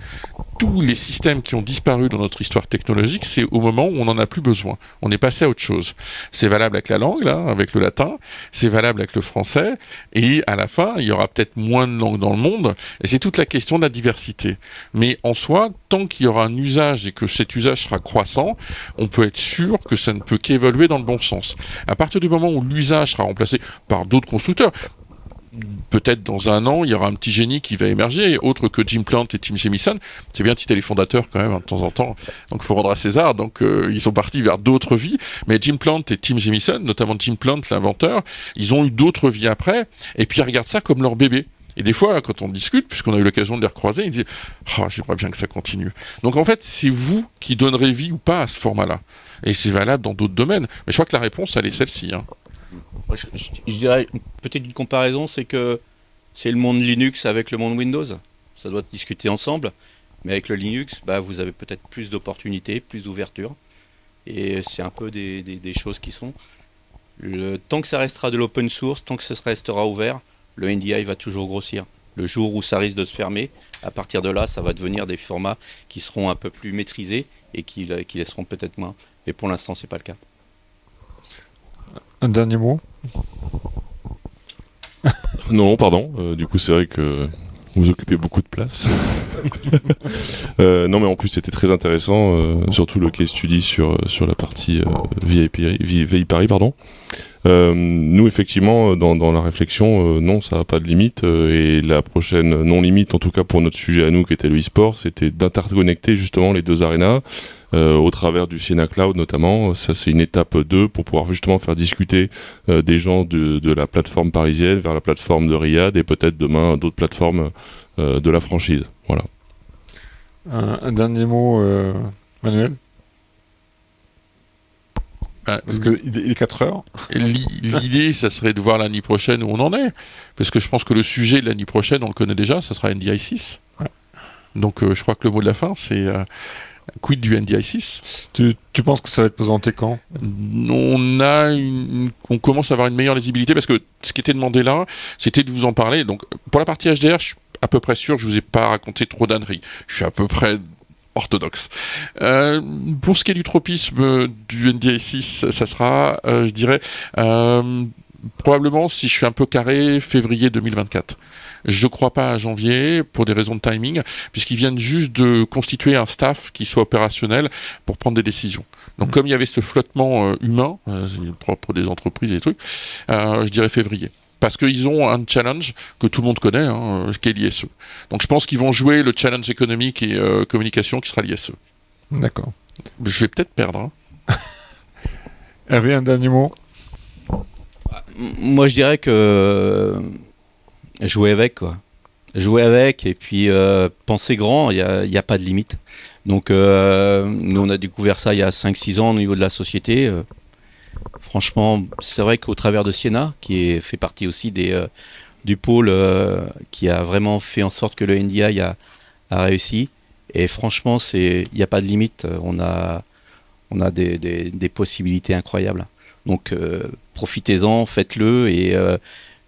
Tous les systèmes qui ont disparu dans notre histoire technologique, c'est au moment où on n'en a plus besoin. On est passé à autre chose. C'est valable avec la langue, avec le latin, c'est valable avec le français, et à la fin, il y aura peut-être moins de langues dans le monde, et c'est toute la question de la diversité. Mais en soi, tant qu'il y aura un usage et que cet usage sera croissant, on peut être sûr que ça ne peut qu'évoluer dans le bon sens. À partir du moment où l'usage sera remplacé par d'autres constructeurs, peut-être dans un an, il y aura un petit génie qui va émerger, autre que Jim Plant et Tim Jamison. C'est bien citer les fondateurs quand même hein, de temps en temps. Donc il faut rendre à César. Donc euh, ils sont partis vers d'autres vies. Mais Jim Plant et Tim Jamison, notamment Jim Plant, l'inventeur, ils ont eu d'autres vies après. Et puis ils regardent ça comme leur bébé. Et des fois, quand on discute, puisqu'on a eu l'occasion de les recroiser, ils disent oh, J'aimerais bien que ça continue. Donc en fait, c'est vous qui donnerez vie ou pas à ce format-là. Et c'est valable dans d'autres domaines. Mais je crois que la réponse, elle est celle-ci. Hein. Je, dirais peut-être une comparaison, c'est que c'est le monde Linux avec le monde Windows. Ça doit discuter ensemble. Mais avec le Linux, bah, vous avez peut-être plus d'opportunités, plus d'ouverture. Et c'est un peu des, choses qui sont. Tant que ça restera de l'open source, tant que ça restera ouvert, le NDI va toujours grossir. Le jour où ça risque de se fermer, à partir de là, ça va devenir des formats qui seront un peu plus maîtrisés et qui, qui laisseront peut-être moins. Mais pour l'instant, c'est pas le cas. Un dernier mot [LAUGHS] Non, pardon. Euh, du coup, c'est vrai que vous occupez beaucoup de place. [LAUGHS] Euh, non, mais en plus, c'était très intéressant, euh, surtout le case study sur, sur la partie VIP, VIP, Paris. Pardon. Nous, effectivement, dans, dans la réflexion, non, ça n'a pas de limite. et la prochaine non-limite, en tout cas pour notre sujet à nous, qui était le e-sport, c'était d'interconnecter justement les deux arénas euh, au travers du Siena Cloud notamment. Ça, c'est une étape 2 pour pouvoir justement faire discuter euh, des gens de, la plateforme parisienne vers la plateforme de Riyad et peut-être demain d'autres plateformes euh, de la franchise. Voilà. Un, dernier mot, Manuel? Ah, parce qu'il est 4 heures. L'idée, ça serait de voir l'année prochaine où on en est. Parce que je pense que le sujet de l'année prochaine, on le connaît déjà, ça sera NDI 6. Donc je crois que le mot de la fin, c'est Quid du NDI 6 tu, penses que ça va être présenté quand? On, a on commence à avoir une meilleure lisibilité parce que ce qui était demandé là, c'était de vous en parler. Donc, pour la partie HDR, je suis à peu près sûr je vous ai pas raconté trop d'âneries. Je suis à peu près orthodoxe. Euh, pour ce qui est du tropisme du NDI 6, ça sera, euh, je dirais, euh, probablement, si je suis un peu carré, février 2024. Je ne crois pas à janvier pour des raisons de timing, puisqu'ils viennent juste de constituer un staff qui soit opérationnel pour prendre des décisions. Donc, mm. comme il y avait ce flottement humain, propre des entreprises et des trucs, je dirais février parce qu'ils ont un challenge que tout le monde connaît, hein, qui est l'ISE. Donc je pense qu'ils vont jouer le challenge économique et communication qui sera l'ISE. D'accord. Je vais peut-être perdre. Hein. [LAUGHS] Hervé, un dernier mot? Moi je dirais que jouer avec quoi. jouer avec et puis euh, penser grand, il n'y a, y a pas de limite. Donc euh, nous on a découvert ça il y a 5-6 ans au niveau de la société. Franchement, c'est vrai qu'au travers de Siena, qui fait partie aussi des, euh, du pôle euh, qui a vraiment fait en sorte que le NDI a, a réussi. Et franchement, il n'y a pas de limite. On a, des, possibilités incroyables. Donc euh, profitez-en, faites-le et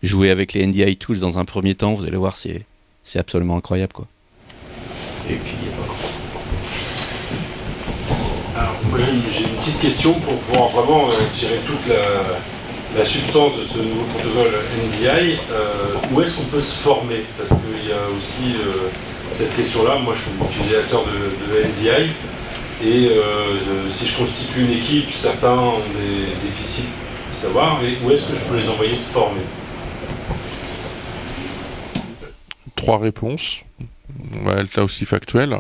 jouez avec les NDI Tools dans un premier temps. Vous allez voir, c'est absolument incroyable. Quoi. Une, j'ai une petite question pour pouvoir vraiment euh, tirer toute la, substance de ce nouveau protocole NDI. Euh, où est-ce qu'on peut se former? Parce qu'il y a aussi euh, cette question-là. Moi je suis utilisateur de, NDI et si je constitue une équipe, certains ont des déficits savoir. Et où est-ce que je peux les envoyer se former? Trois réponses. On va être là aussi factuel.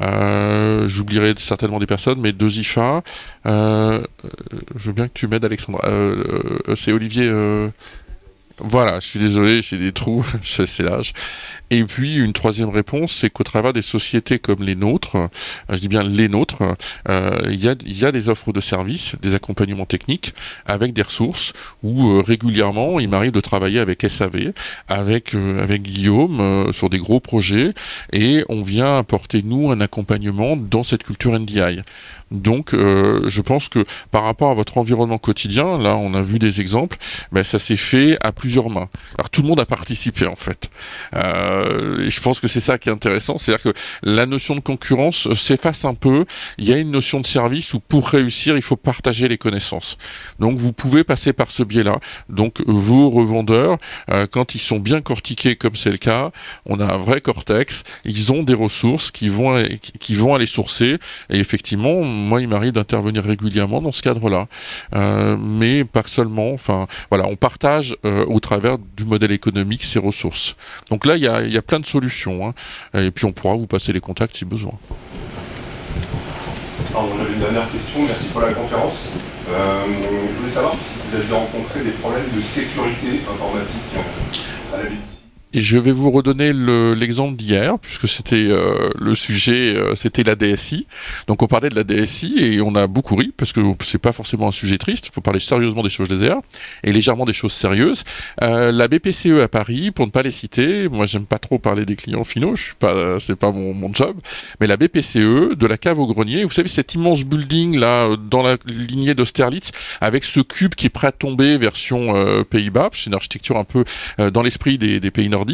Euh, J'oublierai certainement des personnes, mais deux IFA. Euh, euh, je veux bien que tu m'aides, Alexandre. C'est Olivier. Voilà, je suis désolé, j'ai des trous, [LAUGHS] c'est l'âge. Et puis une troisième réponse, c'est qu'au travers des sociétés comme les nôtres, euh, je dis bien les nôtres, euh, il y, a, des offres de services, des accompagnements techniques avec des ressources où euh, régulièrement il m'arrive de travailler avec SAV, avec avec Guillaume sur des gros projets et on vient apporter nous un accompagnement dans cette culture NDI. Donc je pense que par rapport à votre environnement quotidien, là on a vu des exemples, ben, ça s'est fait à plusieurs mains. Alors tout le monde a participé en fait. Euh, je pense que c'est ça qui est intéressant, c'est-à-dire que la notion de concurrence s'efface un peu. Il y a une notion de service où pour réussir, il faut partager les connaissances. Donc vous pouvez passer par ce biais-là. Donc vos revendeurs, euh, quand ils sont bien cortiqués comme c'est le cas, on a un vrai cortex. Ils ont des ressources qui vont qui vont aller sourcer. Et effectivement, moi, il m'arrive d'intervenir régulièrement dans ce cadre-là, Euh, mais pas seulement. Enfin, voilà, on partage au travers du modèle économique ces ressources. Donc là, il y a, plein de solutions. hein. Et puis on pourra vous passer les contacts si besoin. Alors, on avait une dernière question, merci pour la conférence. Euh, je voulais savoir si vous aviez rencontré des problèmes de sécurité informatique à la BBC. Et je vais vous redonner le- l'exemple d'hier, puisque c'était euh, le sujet, euh, c'était la DSI. Donc on parlait de la DSI et on a beaucoup ri, parce que c'est pas forcément un sujet triste, il faut parler sérieusement des choses légères et légèrement des choses sérieuses. Euh, la BPCE à Paris, pour ne pas les citer, moi j'aime pas trop parler des clients finaux, je suis pas, c'est pas mon, mon job, mais la BPCE, de la cave au grenier, vous savez cet immense building là, euh, dans la lignée d'Austerlitz, avec ce cube qui est prêt à tomber version euh, Pays-Bas, c'est une architecture un peu euh, dans l'esprit des, des pays nordiques,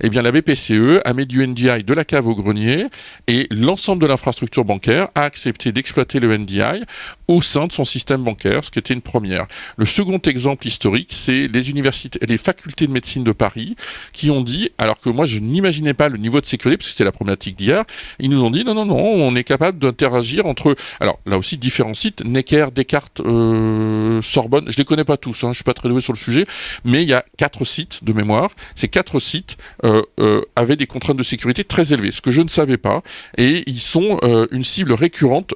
eh bien la BPCE a mis du NDI de la cave au grenier et l'ensemble de l'infrastructure bancaire a accepté d'exploiter le NDI au sein de son système bancaire, ce qui était une première. Le second exemple historique, c'est les universités, les facultés de médecine de Paris qui ont dit, alors que moi je n'imaginais pas le niveau de sécurité, parce que c'était la problématique d'hier, ils nous ont dit non, non, non, on est capable d'interagir entre, alors là aussi différents sites, Necker, Descartes, euh, Sorbonne, je les connais pas tous, hein, je suis pas très doué sur le sujet, mais il y a quatre sites de mémoire. Ces quatre sites euh, euh, avaient des contraintes de sécurité très élevées, ce que je ne savais pas, et ils sont euh, une cible récurrente.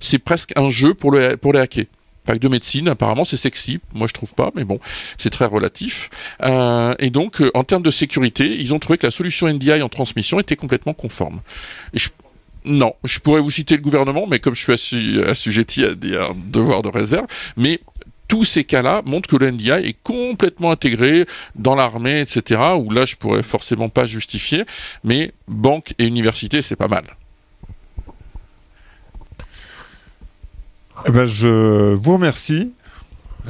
c'est presque un jeu pour, le, pour les hacker. Fac de médecine, apparemment, c'est sexy. Moi, je trouve pas, mais bon, c'est très relatif. Et donc, en termes de sécurité, ils ont trouvé que la solution NDI en transmission était complètement conforme. Non, je pourrais vous citer le gouvernement, mais comme je suis assu- assujetti à des un devoir de réserve, mais tous ces cas-là montrent que le NDI est complètement intégré dans l'armée, etc., où là, je pourrais forcément pas justifier, mais banque et université, c'est pas mal. Eh ben, je vous remercie.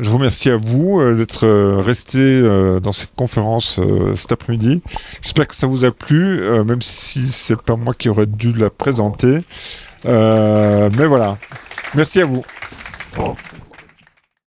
Je vous remercie à vous euh, d'être euh, resté euh, dans cette conférence cet après-midi. J'espère que ça vous a plu, même si c'est pas moi qui aurais dû la présenter. Mais voilà. Merci à vous.